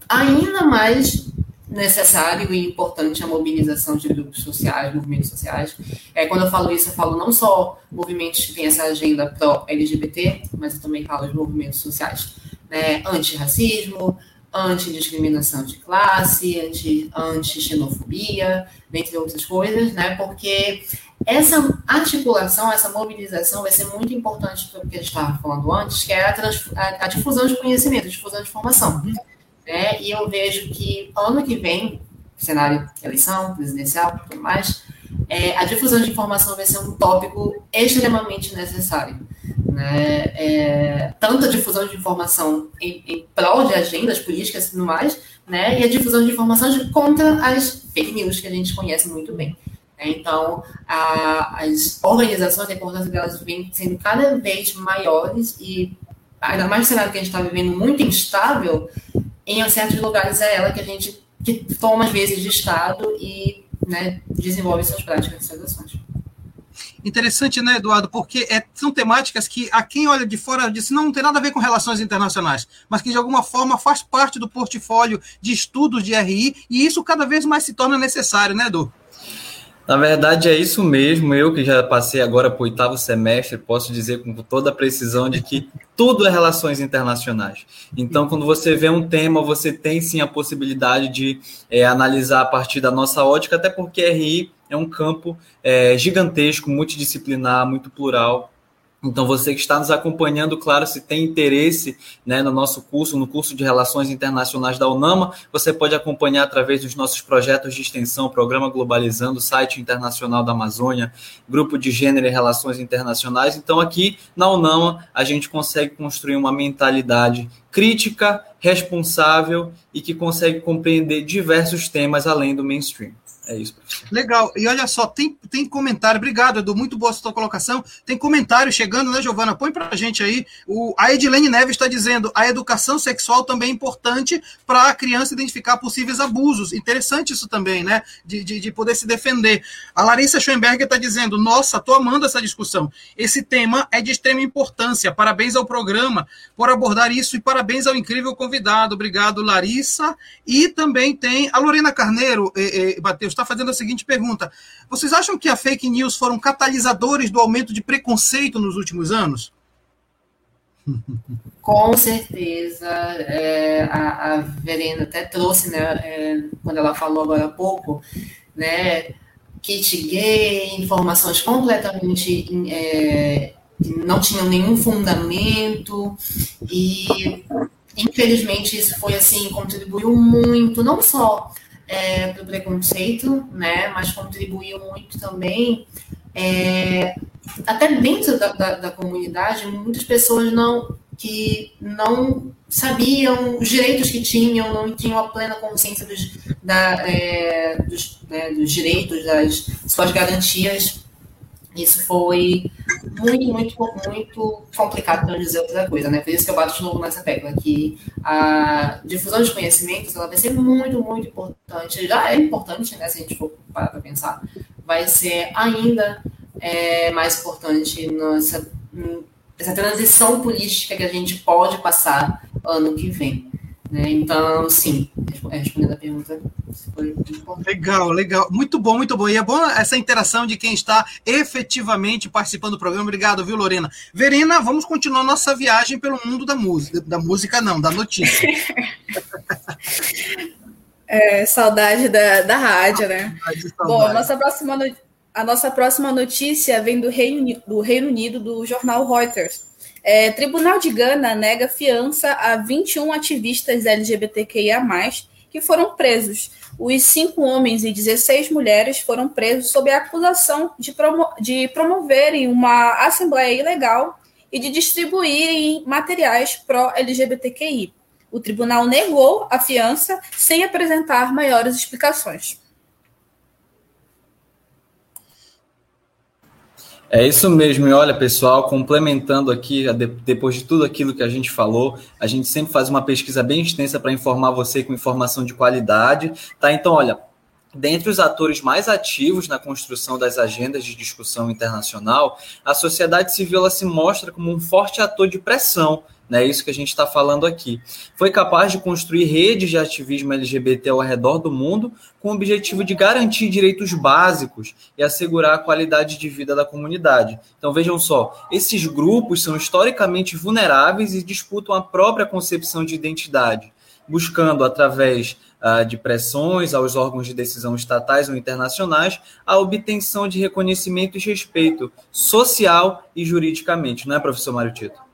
ainda mais necessário e importante a mobilização de grupos sociais, movimentos sociais. É, quando eu falo isso, eu falo não só movimentos que têm essa agenda pró-LGBT, mas eu também falo de movimentos sociais né, anti-racismo, antidiscriminação de classe, anti-xenofobia, dentre outras coisas, né? Porque essa articulação, essa mobilização vai ser muito importante para o que a gente estava falando antes, que é a, a, a, difusão de conhecimento, a difusão de informação. Né? E eu vejo que ano que vem, cenário eleição presidencial tudo mais, é, a difusão de informação vai ser um tópico extremamente necessário. Né? É, tanto a difusão de informação em, em prol de agendas políticas e tudo mais, né? e a difusão de informação contra as fake news, que a gente conhece muito bem. Né? Então, a, as organizações, a importância delas vem sendo cada vez maiores e, ainda mais no cenário que a gente está vivendo muito instável, em certos lugares é ela que a gente que toma, às vezes, de Estado e né, desenvolve suas práticas e suas ações. Interessante, né, Eduardo? Porque é, são temáticas que a quem olha de fora diz não, não tem nada a ver com relações internacionais, mas que de alguma forma faz parte do portfólio de estudos de RI e isso cada vez mais se torna necessário, né, Edu? Na verdade, é isso mesmo. Eu que já passei agora para o oitavo semestre, posso dizer com toda a precisão de que tudo é relações internacionais. Então, quando você vê um tema, você tem sim a possibilidade de é, analisar a partir da nossa ótica, até porque RI é um campo é, gigantesco, multidisciplinar, muito plural. Então, você que está nos acompanhando, claro, se tem interesse né, no nosso curso, no curso de Relações Internacionais da UNAMA, você pode acompanhar através dos nossos projetos de extensão, Programa Globalizando, Site Internacional da Amazônia, Grupo de Gênero e Relações Internacionais. Então, aqui na UNAMA, a gente consegue construir uma mentalidade crítica, responsável e que consegue compreender diversos temas além do mainstream. É isso, professor. Legal. E olha só, tem, tem comentário. Obrigado, Edu. Muito boa sua colocação. Tem comentário chegando, né, Giovana? Põe pra gente aí. O, a Edilene Neves está dizendo a educação sexual também é importante para a criança identificar possíveis abusos. Interessante isso também, né? De, de, de poder se defender. A Larissa Schoenberger está dizendo: Nossa, tô amando essa discussão. Esse tema é de extrema importância. Parabéns ao programa por abordar isso e parabéns ao incrível convidado. Obrigado, Larissa. E também tem a Lorena Carneiro, eh, eh, Matheus está fazendo a seguinte pergunta: Vocês acham que a fake news foram catalisadores do aumento de preconceito nos últimos anos? Com certeza. É, a, a, Verena até trouxe, né, é, quando ela falou agora há pouco, né, kit gay, informações completamente é, não tinham nenhum fundamento e infelizmente isso foi assim contribuiu muito não só é, do preconceito, né, mas contribuiu muito também, é, até dentro da, da, da, comunidade, muitas pessoas não que não sabiam os direitos que tinham, não tinham a plena consciência dos, da, é, dos, né, dos direitos, das suas garantias isso foi muito, muito, muito complicado para dizer outra coisa, né? Por isso que eu bato de novo nessa tecla, que a difusão de conhecimentos ela vai ser muito, muito importante. Já é importante, né? Se a gente for parar para pensar, vai ser ainda é, mais importante nessa, nessa transição política que a gente pode passar ano que vem. Né? Então, sim, respondendo a pergunta. Legal, legal. Muito bom, muito bom. E é bom essa interação de quem está efetivamente participando do programa. Obrigado, viu, Lorena? Verena, vamos continuar nossa viagem pelo mundo da música. Da música, não, da notícia. (laughs) é, saudade da, da rádio, né? Saudade, Bom, a nossa, próxima, a nossa próxima notícia vem do Reino, do Reino Unido, do jornal Reuters. É, Tribunal de Gana nega fiança a 21 ativistas LGBTQIA, que foram presos. Os cinco homens e 16 mulheres foram presos sob a acusação de, promo de promoverem uma assembleia ilegal e de distribuírem materiais pró-LGBTQI. O tribunal negou a fiança sem apresentar maiores explicações. É isso mesmo, e olha, pessoal, complementando aqui, depois de tudo aquilo que a gente falou, a gente sempre faz uma pesquisa bem extensa para informar você com informação de qualidade, tá? Então, olha, Dentre os atores mais ativos na construção das agendas de discussão internacional, a sociedade civil se mostra como um forte ator de pressão é isso que a gente está falando aqui. Foi capaz de construir redes de ativismo LGBT ao redor do mundo com o objetivo de garantir direitos básicos e assegurar a qualidade de vida da comunidade. Então vejam só, esses grupos são historicamente vulneráveis e disputam a própria concepção de identidade, buscando através de pressões aos órgãos de decisão estatais ou internacionais a obtenção de reconhecimento e respeito social e juridicamente, não é, professor Mário Tito?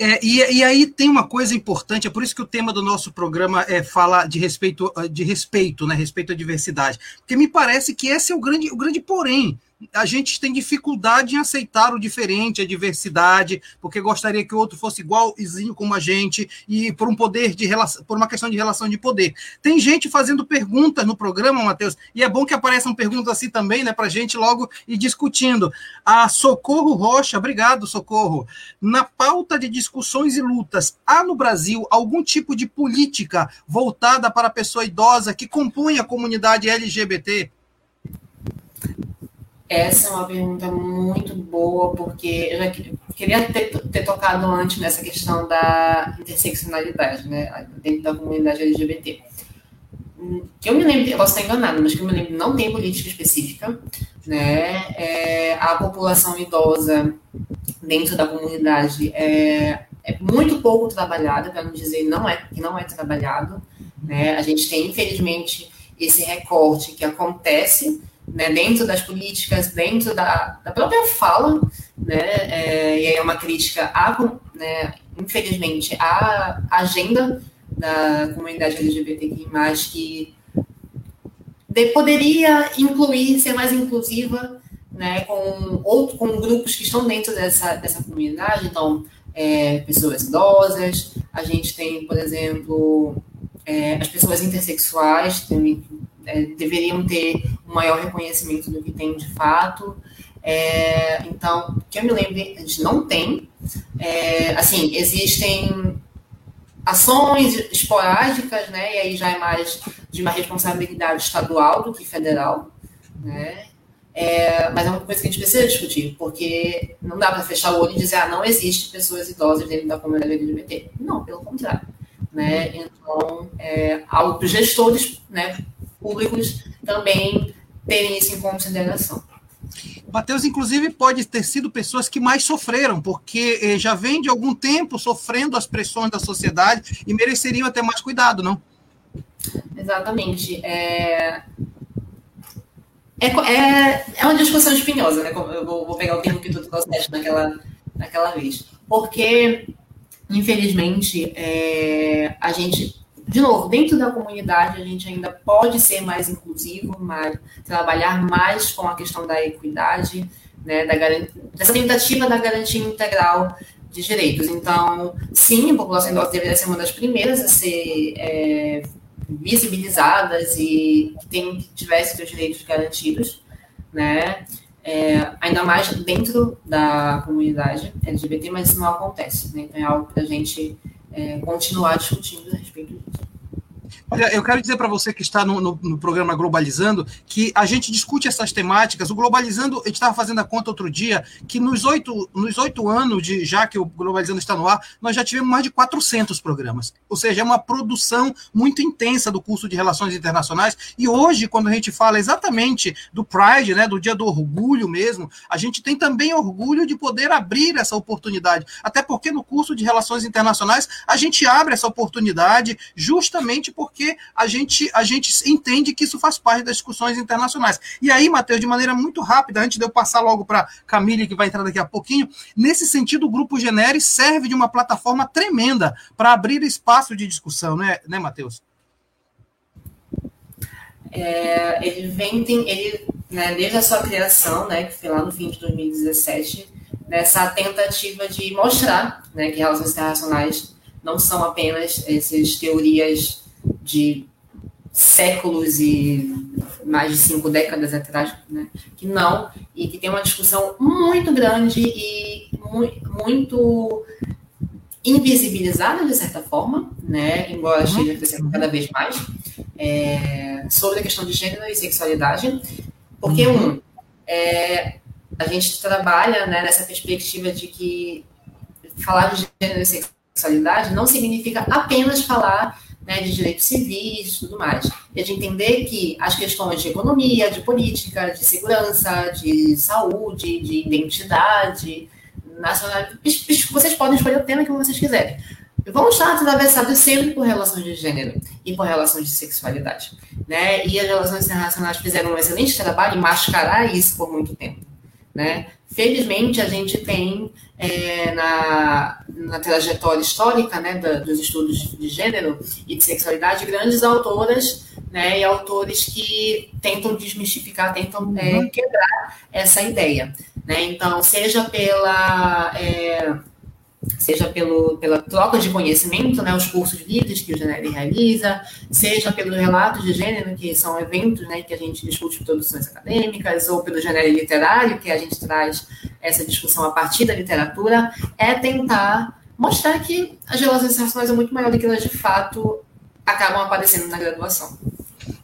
É, e, e, aí tem uma coisa importante, é por isso que o tema do nosso programa é falar de respeito, de respeito, né? Respeito à diversidade. Porque me parece que esse é o grande, o grande porém a gente tem dificuldade em aceitar o diferente, a diversidade, porque gostaria que o outro fosse igualzinho como a gente e por um poder de relação, por uma questão de relação de poder. Tem gente fazendo perguntas no programa, Matheus, e é bom que apareçam perguntas assim também, né, para a gente logo ir discutindo. A Socorro Rocha, obrigado, Socorro. Na pauta de discussões e lutas, há no Brasil algum tipo de política voltada para a pessoa idosa que compõe a comunidade LGBT? Essa é uma pergunta muito boa, porque eu já queria ter, ter tocado antes nessa questão da interseccionalidade, né, dentro da comunidade LGBT. Que eu me lembro, eu posso estar enganado, mas que eu me lembro, não tem política específica, né, é, a população idosa dentro da comunidade é, é muito pouco trabalhada, para não dizer não é, que não é trabalhado, né, a gente tem, infelizmente, esse recorte que acontece né, dentro das políticas, dentro da, da própria fala, né, é, e aí é uma crítica, à, né, infelizmente, à agenda da comunidade LGBTQI+, que de, poderia incluir, ser mais inclusiva, né, com, ou, com grupos que estão dentro dessa, dessa comunidade, então, é, pessoas idosas, a gente tem, por exemplo, é, as pessoas intersexuais, é, deveriam ter um maior reconhecimento do que tem de fato. É, então, que eu me lembro, a gente não tem. É, assim, existem ações esporádicas, né? E aí já é mais de uma responsabilidade estadual do que federal, né? É, mas é uma coisa que a gente precisa discutir, porque não dá para fechar o olho e dizer, ah, não existe pessoas idosas dentro da comunidade LGBT. Não, pelo contrário. Né? Então, é, algo os gestores né, públicos também terem isso em consideração. Mateus, inclusive, pode ter sido pessoas que mais sofreram, porque eh, já vem de algum tempo sofrendo as pressões da sociedade e mereceriam até mais cuidado, não? Exatamente. É, é, é, é uma discussão espinhosa, né? Eu vou, vou pegar o termo que tu trouxeste naquela, naquela vez. Porque, infelizmente, é, a gente de novo, dentro da comunidade a gente ainda pode ser mais inclusivo, mais, trabalhar mais com a questão da equidade, né, da dessa tentativa da garantia integral de direitos. Então, sim, a população idosa deveria ser uma das primeiras a ser é, visibilizadas e que, tem, que tivesse seus direitos garantidos, né? é, ainda mais dentro da comunidade LGBT, mas isso não acontece. Né? Então é algo para a gente é, continuar discutindo a respeito disso. Olha, eu quero dizer para você que está no, no, no, programa Globalizando que a gente discute essas temáticas. O Globalizando, a gente estava fazendo a conta outro dia, que nos oito, nos oito anos de já que o Globalizando está no ar, nós já tivemos mais de 400 programas. Ou seja, é uma produção muito intensa do curso de Relações Internacionais. E hoje, quando a gente fala exatamente do Pride, né, do Dia do Orgulho mesmo, a gente tem também orgulho de poder abrir essa oportunidade. Até porque no curso de Relações Internacionais a gente abre essa oportunidade justamente porque porque a gente, a gente entende que isso faz parte das discussões internacionais. E aí, Matheus, de maneira muito rápida, antes de eu passar logo para Camille, que vai entrar daqui a pouquinho, nesse sentido, o Grupo Genere serve de uma plataforma tremenda para abrir espaço de discussão, né, né Matheus? É, ele vem, tem, ele, né, desde a sua criação, né, que foi lá no fim de 2017, nessa tentativa de mostrar né, que relações internacionais não são apenas essas teorias de séculos e mais de cinco décadas atrás, né? que não, e que tem uma discussão muito grande e muito invisibilizada, de certa forma, né? embora esteja crescendo cada vez mais, é, sobre a questão de gênero e sexualidade, porque, um, é, a gente trabalha né, nessa perspectiva de que falar de gênero e sexualidade não significa apenas falar né, de direitos civis e tudo mais. E de entender que as questões de economia, de política, de segurança, de saúde, de identidade nacional, vocês podem escolher o tema que vocês quiserem. Vão estar atravessados sempre por relações de gênero e por relações de sexualidade. Né? E as relações internacionais fizeram um excelente trabalho em mascarar isso por muito tempo. Né? Felizmente, a gente tem é, na, na trajetória histórica né, da, dos estudos de gênero e de sexualidade grandes autoras né, e autores que tentam desmistificar, tentam é, uhum. quebrar essa ideia. Né? Então, seja pela. É, seja pelo, pela troca de conhecimento, né, os cursos livres que o Genere realiza, seja pelos relatos de gênero, que são eventos né, que a gente discute produções acadêmicas, ou pelo Genere literário, que a gente traz essa discussão a partir da literatura, é tentar mostrar que as relações internacionais são muito maior do que elas de fato acabam aparecendo na graduação.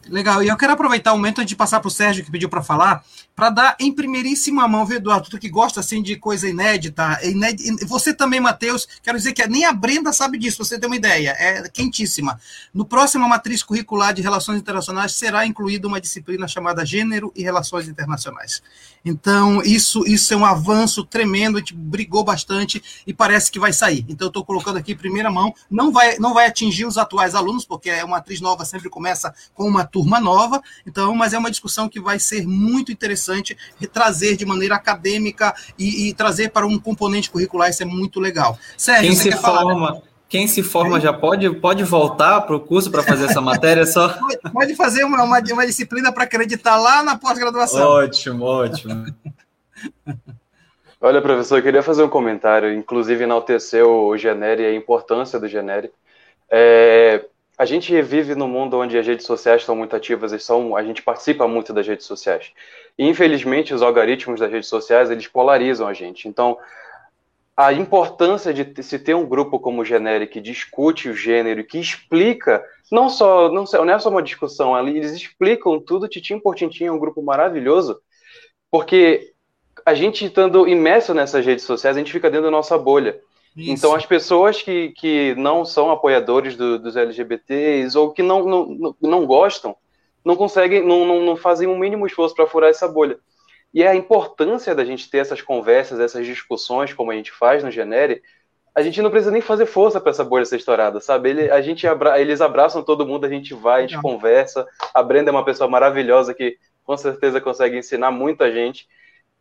Legal, e eu quero aproveitar o momento de passar para o Sérgio, que pediu para falar, para dar em primeiríssima mão, viu, Eduardo? Tu que gosta assim de coisa inédita, inédita. Você também, Matheus, quero dizer que nem a Brenda sabe disso, você tem uma ideia, é quentíssima. No próximo matriz curricular de Relações Internacionais será incluída uma disciplina chamada Gênero e Relações Internacionais. Então, isso, isso é um avanço tremendo, a gente brigou bastante e parece que vai sair. Então, eu estou colocando aqui em primeira mão, não vai, não vai atingir os atuais alunos, porque é uma atriz nova, sempre começa com uma turma nova, então, mas é uma discussão que vai ser muito interessante interessante trazer de maneira acadêmica e, e, trazer para um componente curricular, isso é muito legal. Sérgio, quem se forma, falar, quem se forma já pode, pode voltar para o curso para fazer essa matéria só? (laughs) Pode, pode fazer uma, uma, uma disciplina para acreditar lá na pós-graduação. Ótimo, ótimo. Olha, professor, eu queria fazer um comentário, inclusive enaltecer o Genere e a importância do Genere. É, a gente vive num mundo onde as redes sociais estão muito ativas e são, a gente participa muito das redes sociais. E, infelizmente, os algoritmos das redes sociais, eles polarizam a gente. Então, a importância de se ter um grupo como o Generic que discute o gênero, que explica, não só, não, não é só uma discussão, eles explicam tudo, titim por tintim, é um grupo maravilhoso, porque a gente estando imerso nessas redes sociais, a gente fica dentro da nossa bolha. Isso. Então, as pessoas que, que não são apoiadores do, dos LGBTs ou que não, não, não gostam, não conseguem, não, não, não fazem um mínimo esforço para furar essa bolha. E é a importância da gente ter essas conversas, essas discussões, como a gente faz no Genere, a gente não precisa nem fazer força para essa bolha ser estourada, sabe? Ele, a gente abra, eles abraçam todo mundo, a gente vai, a gente conversa. A Brenda é uma pessoa maravilhosa que com certeza consegue ensinar muita gente.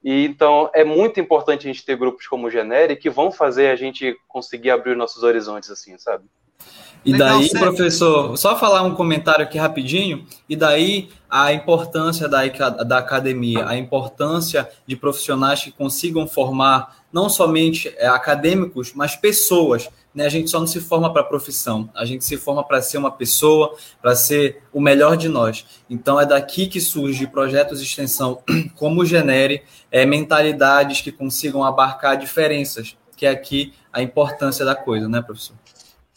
E então é muito importante a gente ter grupos como o Genere que vão fazer a gente conseguir abrir nossos horizontes assim, sabe? E Legal, daí, certo. professor, só falar um comentário aqui rapidinho, e daí a importância da, da academia, a importância de profissionais que consigam formar não somente é, acadêmicos, mas pessoas, né, a gente só não se forma para profissão, a gente se forma para ser uma pessoa, para ser o melhor de nós. Então é daqui que surge projetos de extensão (clears throat) como o Genere, é, mentalidades que consigam abarcar diferenças, que é aqui a importância da coisa, né, professor?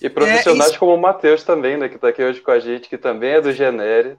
E profissionais é, como o Matheus também, né, que está aqui hoje com a gente, que também é do Genere,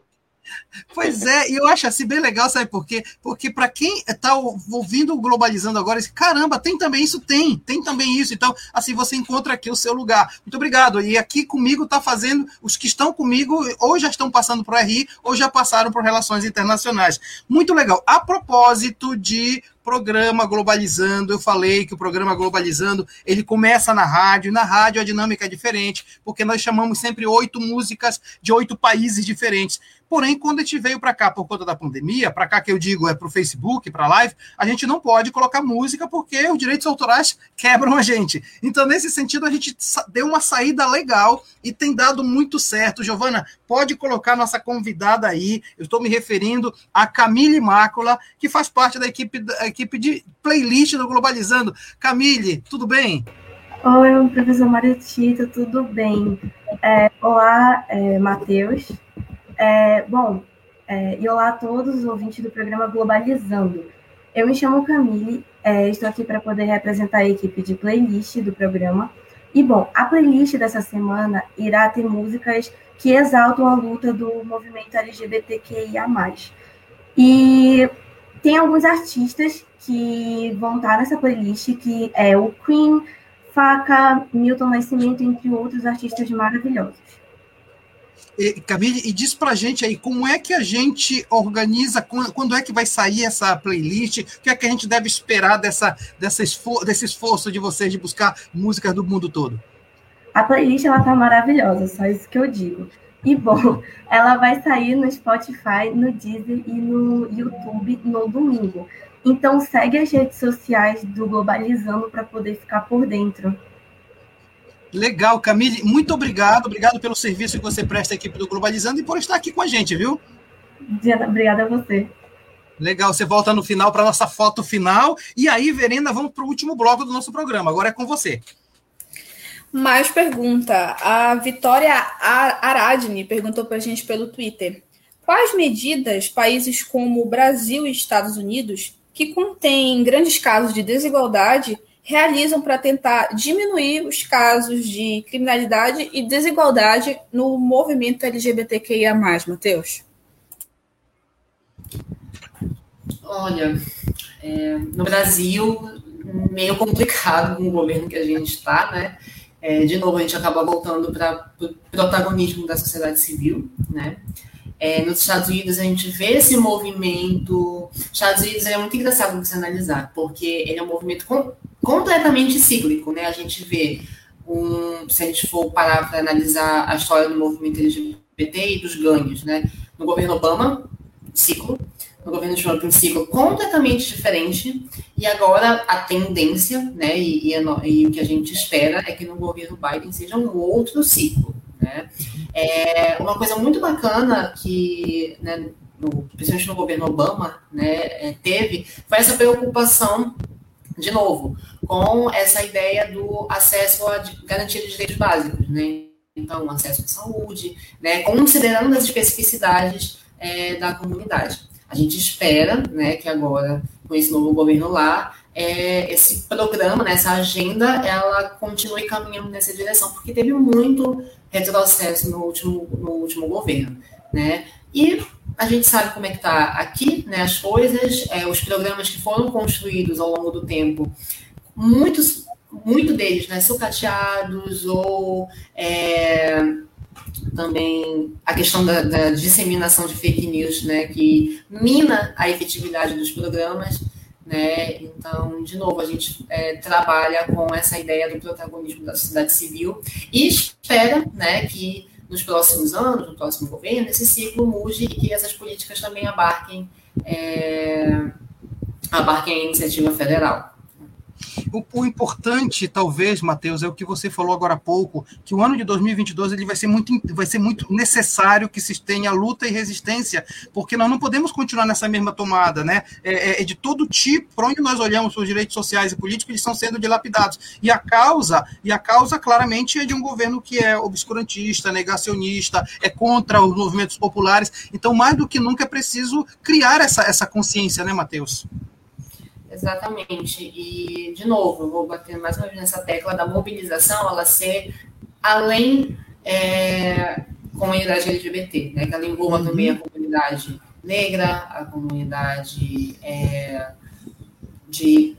Pois é, e eu acho assim bem legal, sabe por quê? Porque para quem está ouvindo o Globalizando agora, caramba, tem também isso? Tem, tem também isso. Então, assim, você encontra aqui o seu lugar. Muito obrigado. E aqui comigo está fazendo, os que estão comigo, ou já estão passando para o RI, ou já passaram por Relações Internacionais. Muito legal. A propósito de programa Globalizando, eu falei que o programa Globalizando, ele começa na rádio, na rádio a dinâmica é diferente, porque nós chamamos sempre oito músicas de oito países diferentes. Porém, quando a gente veio para cá por conta da pandemia, para cá que eu digo é para o Facebook, para live, a gente não pode colocar música porque os direitos autorais quebram a gente. Então, nesse sentido, a gente deu uma saída legal e tem dado muito certo. Giovana, pode colocar nossa convidada aí. Eu estou me referindo a Camille Mácula, que faz parte da equipe, da equipe de playlist do Globalizando. Camille, tudo bem? Oi, professor Maritita, tudo bem? É, olá, é, Matheus. É, bom, é, e olá a todos os ouvintes do programa Globalizando. Eu me chamo Camille, é, estou aqui para poder representar a equipe de playlist do programa. E, bom, a playlist dessa semana irá ter músicas que exaltam a luta do movimento LGBTQIA. E tem alguns artistas que vão estar nessa playlist, que é o Queen, Faca, Milton Nascimento, entre outros artistas maravilhosos. Camille, e diz pra gente aí como é que a gente organiza, quando é que vai sair essa playlist, o que é que a gente deve esperar dessa, dessa esfor desse esforço de vocês de buscar músicas do mundo todo? A playlist ela tá maravilhosa, só isso que eu digo. E bom, ela vai sair no Spotify, no Deezer e no YouTube no domingo. Então segue as redes sociais do Globalizando para poder ficar por dentro. Legal, Camille, muito obrigado. Obrigado pelo serviço que você presta à equipe do Globalizando e por estar aqui com a gente, viu? Obrigada a você. Legal, você volta no final para nossa foto final. E aí, Verena, vamos para o último bloco do nosso programa. Agora é com você. Mais pergunta. A Vitória Aradne perguntou para a gente pelo Twitter. Quais medidas países como Brasil e Estados Unidos, que contêm grandes casos de desigualdade, realizam para tentar diminuir os casos de criminalidade e desigualdade no movimento LGBTQIA+, Matheus? Olha, é, no Brasil, meio complicado com o governo que a gente está, né? É, de novo, a gente acaba voltando para o protagonismo da sociedade civil, né? É, nos Estados Unidos a gente vê esse movimento. Estados Unidos é muito engraçado você analisar, porque ele é um movimento com, completamente cíclico, né? A gente vê um, se a gente for parar para analisar a história do movimento LGBT e dos ganhos, né? No governo Obama, ciclo. No governo Trump, um ciclo completamente diferente. E agora a tendência, né? E, e, e o que a gente espera é que no governo Biden seja um outro ciclo. Né? É, uma coisa muito bacana que, né, no, principalmente no governo Obama, né, é, teve, foi essa preocupação, de novo, com essa ideia do acesso à garantia de direitos básicos, né? Então, acesso à saúde, né, considerando as especificidades é, da comunidade. A gente espera né, que agora, com esse novo governo lá, é, esse programa, né, essa agenda, ela continue caminhando nessa direção, porque teve muito retrocesso no último, no último governo, né? E a gente sabe como é que está aqui, né, as coisas, é, os programas que foram construídos ao longo do tempo, muitos, muito deles, né, sucateados ou é, também a questão da, da, disseminação de fake news, né, que mina a efetividade dos programas, né? Então, de novo, a gente é, trabalha com essa ideia do protagonismo da sociedade civil e espera né, que nos próximos anos, no próximo governo, esse ciclo mude e que essas políticas também abarquem, é, abarquem a iniciativa federal. O, o, importante, talvez, Matheus, é o que você falou agora há pouco, que o ano de 2022 ele vai ser muito, vai ser muito necessário que se tenha luta e resistência, porque nós não podemos continuar nessa mesma tomada, né? É, é, é de todo tipo, para onde nós olhamos os direitos sociais e políticos, eles estão sendo dilapidados. E a causa, e a causa claramente é de um governo que é obscurantista, negacionista, é contra os movimentos populares. Então, mais do que nunca é preciso criar essa, essa consciência, né, Matheus? Exatamente. E, de novo, eu vou bater mais uma vez nessa tecla da mobilização, ela ser além é, comunidade LGBT, né? Que ela envolva uhum. também a comunidade negra, a comunidade é, de.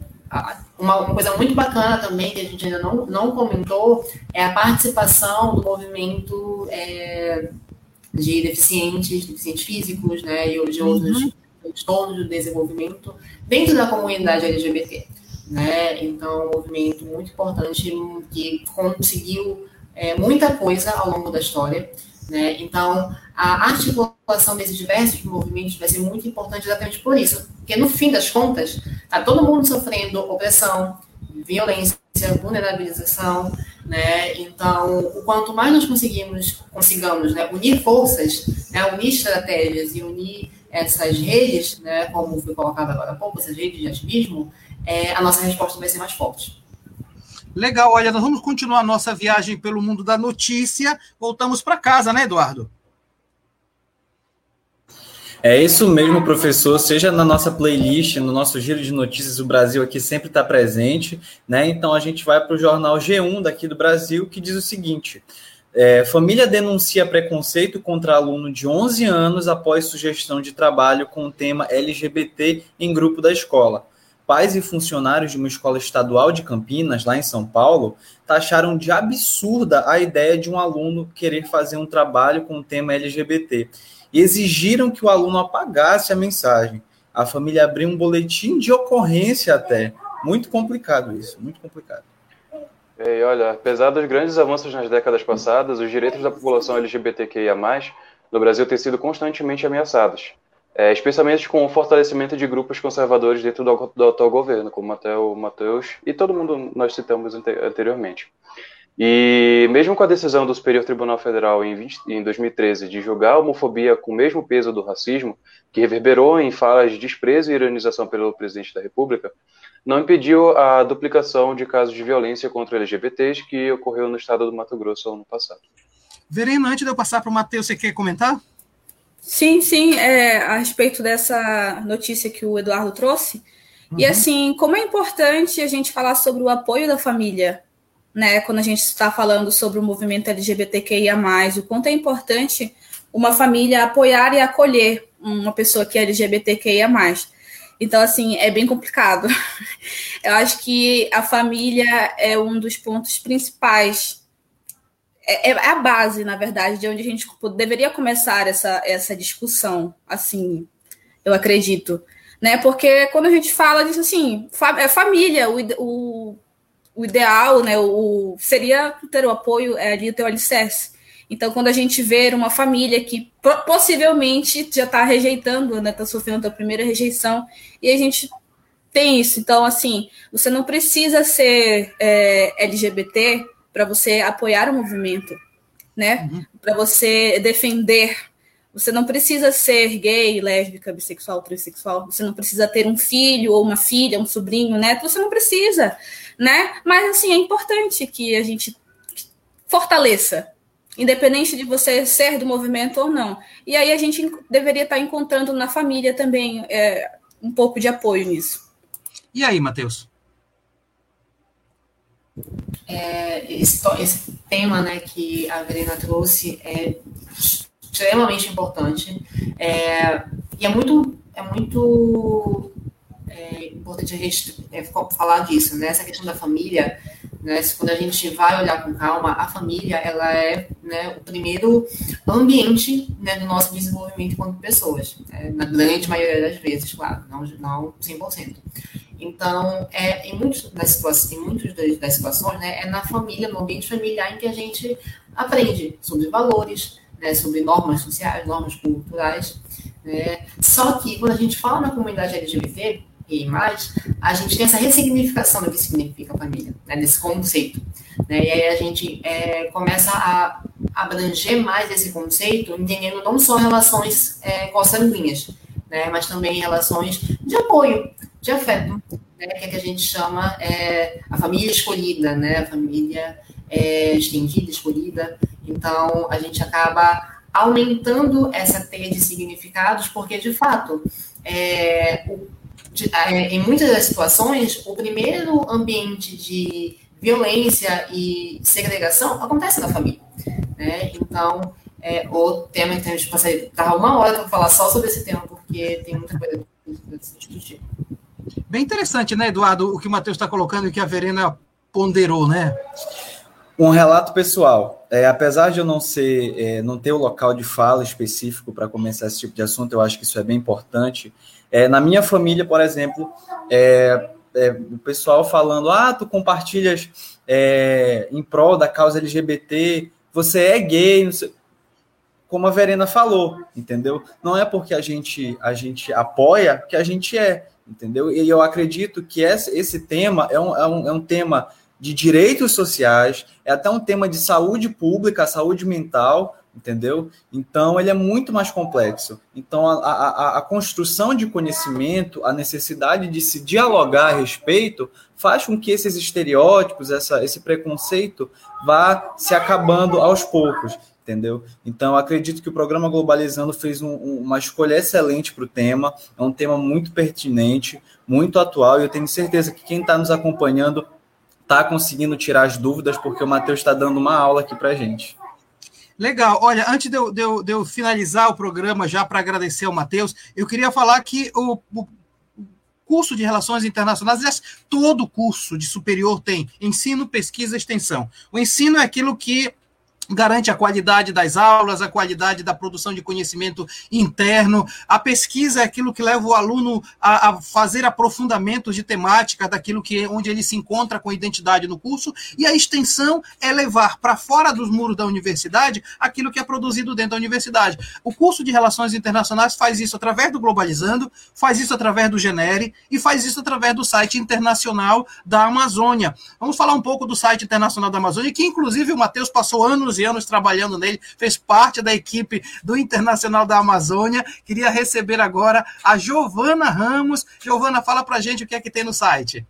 Uma, uma, coisa muito bacana também, que a gente ainda não, não comentou, é a participação do movimento é, de deficientes, deficientes físicos, né, e de outros uhum. Transtornos do desenvolvimento dentro da comunidade LGBT. Né? Então, um movimento muito importante que conseguiu é, muita coisa ao longo da história. Né? Então, a articulação desses diversos movimentos vai ser muito importante exatamente por isso. Porque, no fim das contas, está todo mundo sofrendo opressão, violência, vulnerabilização, né? Então, o quanto mais nós conseguimos, consigamos né, unir forças, né, unir estratégias e unir essas redes, né, como foi colocado agora há pouco, essas redes de ativismo, é, a nossa resposta vai ser mais forte. Legal, olha, nós vamos continuar a nossa viagem pelo mundo da notícia. Voltamos para casa, né, Eduardo? É isso mesmo, professor. Seja na nossa playlist, no nosso giro de notícias, o Brasil aqui sempre está presente, né? Então a gente vai para o jornal G1 daqui do Brasil, que diz o seguinte: é, família denuncia preconceito contra aluno de 11 anos após sugestão de trabalho com o tema LGBT em grupo da escola. Pais e funcionários de uma escola estadual de Campinas, lá em São Paulo, taxaram de absurda a ideia de um aluno querer fazer um trabalho com o tema LGBT e exigiram que o aluno apagasse a mensagem. A família abriu um boletim de ocorrência até. Muito complicado isso, muito complicado. E olha, apesar dos grandes avanços nas décadas passadas, os direitos da população LGBTQIA+, no Brasil têm sido constantemente ameaçados, é, especialmente com o fortalecimento de grupos conservadores dentro do, do atual governo, como até o Matheus e todo mundo nós citamos anteriormente. E mesmo com a decisão do Superior Tribunal Federal em, 20, em 2013 de julgar a homofobia com o mesmo peso do racismo, que reverberou em falas de desprezo e ironização pelo presidente da República, não impediu a duplicação de casos de violência contra LGBTs que ocorreu no estado do Mato Grosso ano passado. Verena, antes de eu passar para o Matheus, você quer comentar? Sim, sim, é, a respeito dessa notícia que o Eduardo trouxe. Uhum. E assim, como é importante a gente falar sobre o apoio da família, né? Quando a gente está falando sobre o movimento LGBTQIA, o quanto é importante uma família apoiar e acolher uma pessoa que é LGBTQIA. Então, assim, é bem complicado. (laughs) Eu acho que a família é um dos pontos principais. É, é, a base, na verdade, de onde a gente deveria começar essa, essa discussão, assim, eu acredito. Né? Porque quando a gente fala disso, assim, é família, o, o, o ideal, né, o, seria ter o apoio é, ali, o alicerce. Então, quando a gente vê uma família que possivelmente já está rejeitando, né, está sofrendo a primeira rejeição, e a gente tem isso. Então, assim, você não precisa ser é, LGBT para você apoiar o movimento, né? Uhum. Para você defender. Você não precisa ser gay, lésbica, bissexual, transexual. Você não precisa ter um filho ou uma filha, um sobrinho, neto. Você não precisa, né? Mas, assim, é importante que a gente fortaleça independente de você ser do movimento ou não. E aí a gente deveria estar encontrando na família também é, um pouco de apoio nisso. E aí, Matheus? É, esse, esse, tema né, que a Verena trouxe é extremamente importante é, e é muito, é muito é, importante a gente é, falar disso, né? Essa questão da família né? Quando a gente vai olhar com calma, a família ela é né, o primeiro ambiente né, do nosso desenvolvimento enquanto pessoas, né? na grande maioria das vezes, claro, não, não 100%. Então, é, em, muitos das situações, em muitas das situações, né, é na família, no ambiente familiar, em que a gente aprende sobre valores, né, sobre normas sociais, normas culturais. Né? Só que, quando a gente fala na comunidade LGBT, e mais, a gente tem essa ressignificação do que significa família, né, desse conceito. Né, e aí a gente é, começa a abranger mais esse conceito, entendendo não só relações é, consanguíneas, né, mas também relações de apoio, de afeto, né, que é que a gente chama é, a família escolhida, né, a família é, estendida, escolhida. Então, a gente acaba aumentando essa teia de significados, porque, de fato, é, o, de, é, em muitas das situações, o primeiro ambiente de violência e segregação acontece na família. Né? Então, é, o tema que a gente passar tá uma hora para falar só sobre esse tema, porque tem muita coisa para se discutir. Bem interessante, né, Eduardo, o que o Matheus está colocando e que a Verena ponderou, né? Um relato pessoal. É, apesar de eu não ser, é, não ter o local de fala específico para começar esse tipo de assunto, eu acho que isso é bem importante. É, na minha família, por exemplo, é, é, o pessoal falando, ah, tu compartilhas é, em prol da causa LGBT, você é gay, como a Verena falou, entendeu? Não é porque a gente a gente apoia que a gente é, entendeu? E eu acredito que esse, tema é um, é, um, é um tema de direitos sociais, é até um tema de saúde pública, saúde mental, entendeu? Então, ele é muito mais complexo. Então, a, a, a, construção de conhecimento, a necessidade de se dialogar a respeito, faz com que esses estereótipos, essa, esse preconceito, vá se acabando aos poucos, entendeu? Então, acredito que o programa Globalizando fez um, um, uma escolha excelente para o tema, é um tema muito pertinente, muito atual, e eu tenho certeza que quem está nos acompanhando está conseguindo tirar as dúvidas, porque o Matheus está dando uma aula aqui para gente. Legal. Olha, antes de eu, de eu, de eu finalizar o programa, já para agradecer ao Matheus, eu queria falar que o, o curso de Relações Internacionais, aliás, todo curso de superior tem ensino, pesquisa extensão. O ensino é aquilo que garante a qualidade das aulas, a qualidade da produção de conhecimento interno. A pesquisa é aquilo que leva o aluno a, a fazer aprofundamentos de temática daquilo que onde ele se encontra com identidade no curso, e a extensão é levar para fora dos muros da universidade aquilo que é produzido dentro da universidade. O curso de Relações Internacionais faz isso através do Globalizando, faz isso através do Genere e faz isso através do site internacional da Amazônia. Vamos falar um pouco do site internacional da Amazônia, que inclusive o Matheus passou anos e anos trabalhando nele, fez parte da equipe do Internacional da Amazônia. Queria receber agora a Giovana Ramos. Giovana, fala pra gente o que é que tem no site.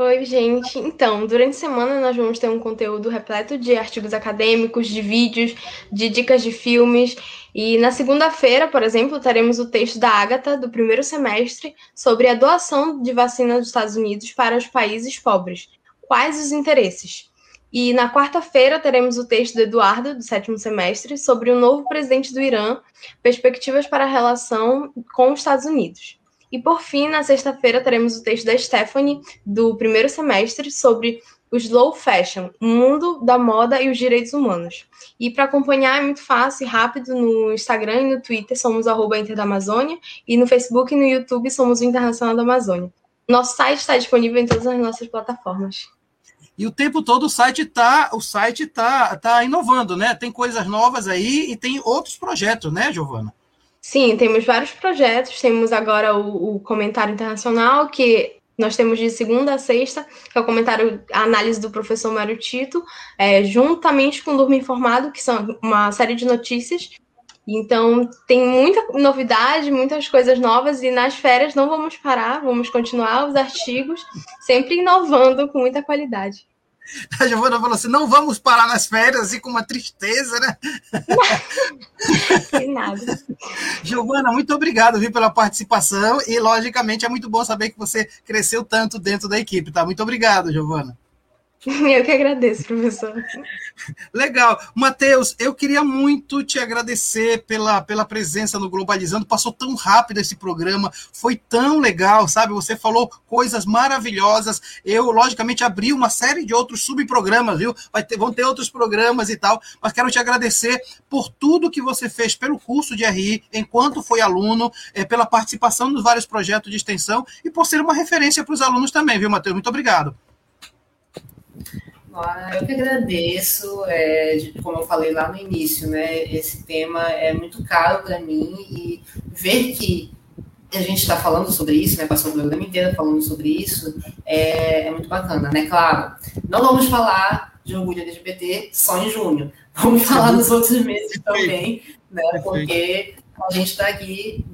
Oi, gente. Então, durante a semana nós vamos ter um conteúdo repleto de artigos acadêmicos, de vídeos, de dicas de filmes. E na segunda-feira, por exemplo, teremos o texto da Ágata, do primeiro semestre, sobre a doação de vacina dos Estados Unidos para os países pobres. Quais os interesses? E na quarta-feira teremos o texto do Eduardo, do sétimo semestre, sobre o novo presidente do Irã, perspectivas para a relação com os Estados Unidos. E por fim, na sexta-feira, teremos o texto da Stephanie, do primeiro semestre, sobre o slow fashion, o mundo da moda e os direitos humanos. E para acompanhar é muito fácil e rápido no Instagram e no Twitter, somos arroba Inter da Amazônia, e no Facebook e no YouTube somos o Internacional da Amazônia. Nosso site está disponível em todas as nossas plataformas. E o tempo todo o site está o site tá, tá inovando, né? Tem coisas novas aí e tem outros projetos, né, Giovana? Sim, temos vários projetos. Temos agora o, o comentário internacional, que nós temos de segunda a sexta, que é o comentário, a análise do professor Mário Tito, é, juntamente com o Durma Informado, que são uma série de notícias. Então, tem muita novidade, muitas coisas novas, e nas férias não vamos parar, vamos continuar os artigos, sempre inovando com muita qualidade. A Giovana falou assim: não vamos parar nas férias e com uma tristeza, né? De (laughs) nada. Giovana, muito obrigado viu, pela participação e, logicamente, é muito bom saber que você cresceu tanto dentro da equipe, tá? Muito obrigado, Giovana. (laughs) Eu que agradeço, professor. Legal. Matheus, eu queria muito te agradecer pela, pela presença no Globalizando. Passou tão rápido esse programa, foi tão legal, sabe? Você falou coisas maravilhosas. Eu, logicamente, abri uma série de outros subprogramas, viu? Vai ter, vão ter outros programas e tal, mas quero te agradecer por tudo que você fez pelo curso de RI, enquanto foi aluno, é, pela participação nos vários projetos de extensão e por ser uma referência para os alunos também, viu, Matheus? Muito obrigado. Ah, eu que agradeço, é, como eu falei lá no início, né? Esse tema é muito caro para mim e ver que a gente está falando sobre isso, né? Passou o programa inteiro falando sobre isso, é, é, muito bacana, né? Claro, não vamos falar de orgulho LGBT só em junho, vamos falar nos outros meses também, né? Porque a gente está aqui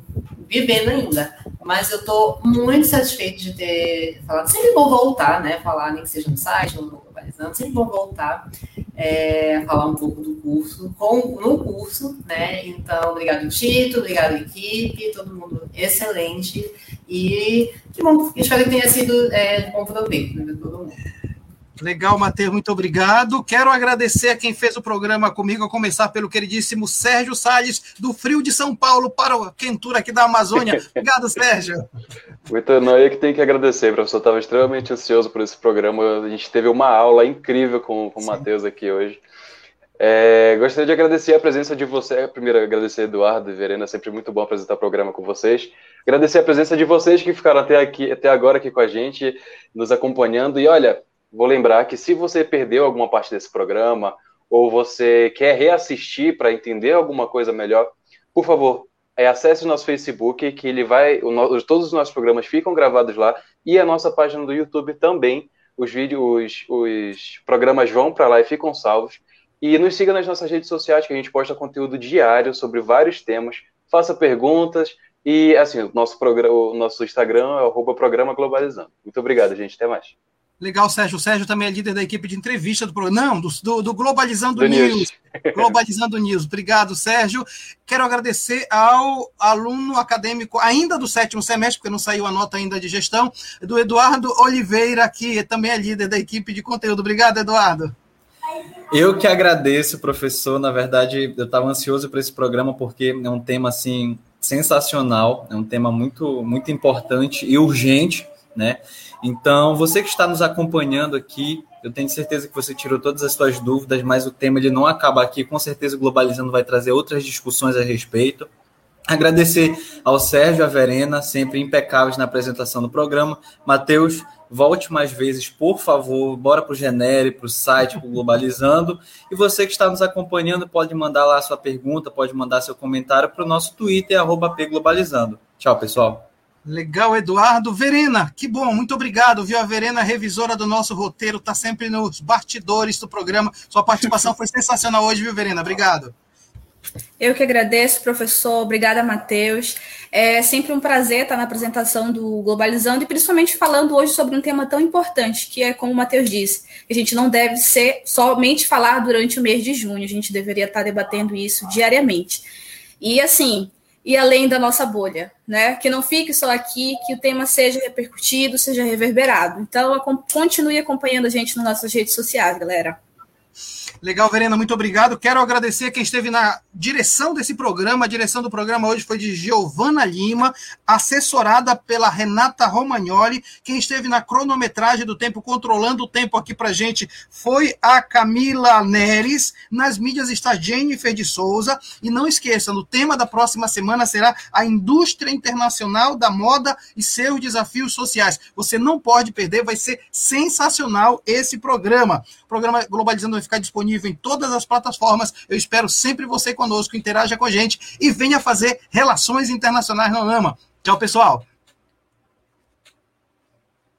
vivendo ainda. Mas eu estou muito satisfeito de ter falado. Sempre bom voltar, né? Falar, nem que seja no site, no Globalizando, sempre bom voltar é, a falar um pouco do curso, com, no curso, né? Então, obrigado, Tito, obrigado, equipe, todo mundo excelente. E que bom, espero que tenha sido é, de bom proveito né, todo mundo. Legal, Matheus, muito obrigado. Quero agradecer a quem fez o programa comigo, a começar pelo queridíssimo Sérgio Salles, do Frio de São Paulo para a quentura aqui da Amazônia. (laughs) Obrigado, Sérgio. Muito não, eu que tenho que agradecer, professor. Estava extremamente ansioso por esse programa. A gente teve uma aula incrível com, com o Matheus aqui hoje. É, gostaria de agradecer a presença de você. Primeiro, agradecer Eduardo e Verena, sempre muito bom apresentar o programa com vocês. Agradecer a presença de vocês que ficaram até aqui, até agora aqui com a gente, nos acompanhando. E olha, vou lembrar que se você perdeu alguma parte desse programa ou você quer reassistir para entender alguma coisa melhor, por favor, é, acesse o nosso Facebook, que ele vai, o, todos os nossos programas ficam gravados lá e a nossa página do YouTube também. Os vídeos, os, os programas vão para lá e ficam salvos. E nos siga nas nossas redes sociais, que a gente posta conteúdo diário sobre vários temas. Faça perguntas e, assim, o nosso, programa, o nosso Instagram é o programa Globalizando. Muito obrigado, gente. Até mais. Legal, Sérgio. O Sérgio também é líder da equipe de entrevista do programa. Não, do, do Globalizando do News. News. (laughs) Globalizando News. Obrigado, Sérgio. Quero agradecer ao aluno acadêmico, ainda do sétimo semestre, porque não saiu a nota ainda de gestão, do Eduardo Oliveira, que também é líder da equipe de conteúdo. Obrigado, Eduardo. Eu que agradeço, professor. Na verdade, eu estava ansioso para esse programa porque é um tema assim sensacional, é um tema muito muito importante e urgente, né? Então, você que está nos acompanhando aqui, eu tenho certeza que você tirou todas as suas dúvidas, mas o tema ele não acaba aqui. Com certeza, Globalizando vai trazer outras discussões a respeito. Agradecer ao Sérgio e à Verena, sempre impecáveis na apresentação do programa. Matheus, volte mais vezes, por favor. Bora para o Genere, para o site, para Globalizando. E você que está nos acompanhando, pode mandar lá sua pergunta, pode mandar seu comentário para o nosso Twitter, arroba Globalizando. Tchau, pessoal. Legal, Eduardo. Verena, que bom, muito obrigado, viu? A Verena, revisora do nosso roteiro, está sempre nos bastidores do programa. Sua participação foi sensacional hoje, viu, Verena? Obrigado. Eu que agradeço, professor. Obrigada, Matheus. É sempre um prazer estar na apresentação do Globalizando e principalmente falando hoje sobre um tema tão importante, que é como o Matheus disse, a gente não deve ser somente falar durante o mês de junho, a gente deveria estar debatendo isso diariamente. E assim, e além da nossa bolha, né? Que não fique só aqui, que o tema seja repercutido, seja reverberado. Então, continue acompanhando a gente nas nossas redes sociais, galera. Legal, Verena, muito obrigado. Quero agradecer quem esteve na direção desse programa. A direção do programa hoje foi de Giovana Lima, assessorada pela Renata Romagnoli. Quem esteve na cronometragem do tempo, controlando o tempo aqui para gente, foi a Camila Neres. Nas mídias está Jennifer de Souza. E não esqueça, no tema da próxima semana será a indústria internacional da moda e seus desafios sociais. Você não pode perder, vai ser sensacional esse programa. O programa Globalizando vai ficar disponível disponível em todas as plataformas. Eu espero sempre você conosco, interaja com a gente e venha fazer relações internacionais no AMA. Tchau, pessoal!